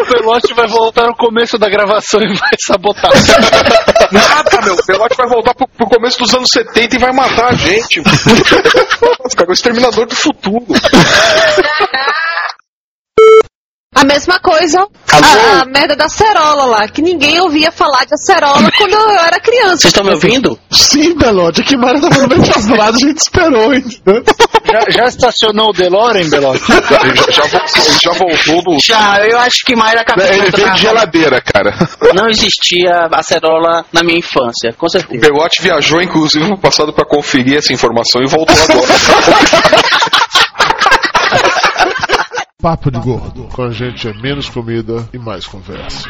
Speaker 8: o, Belote, o vai voltar no começo da gravação e vai sabotar.
Speaker 7: Nada, meu. O Belote vai voltar pro, pro começo dos anos 70 e vai matar a gente. Cara, o exterminador do futuro.
Speaker 5: A mesma coisa, a, a merda da acerola lá, que ninguém ouvia falar de acerola quando eu era criança.
Speaker 9: Vocês estão me ouvindo?
Speaker 4: Sim, Belote, tava no meio das lados, a gente esperou, entendeu?
Speaker 8: Já, já estacionou o DeLorean, Belote?
Speaker 7: Já, já voltou, já voltou do.
Speaker 9: Já, eu acho que Mayra acabou
Speaker 6: Ele
Speaker 9: de
Speaker 6: veio de geladeira, cara.
Speaker 9: Não existia acerola na minha infância, com
Speaker 7: O
Speaker 9: certeza.
Speaker 7: Belote viajou, inclusive, no passado pra conferir essa informação e voltou agora.
Speaker 27: Papo de Gordo. Com a gente é menos comida e mais conversa.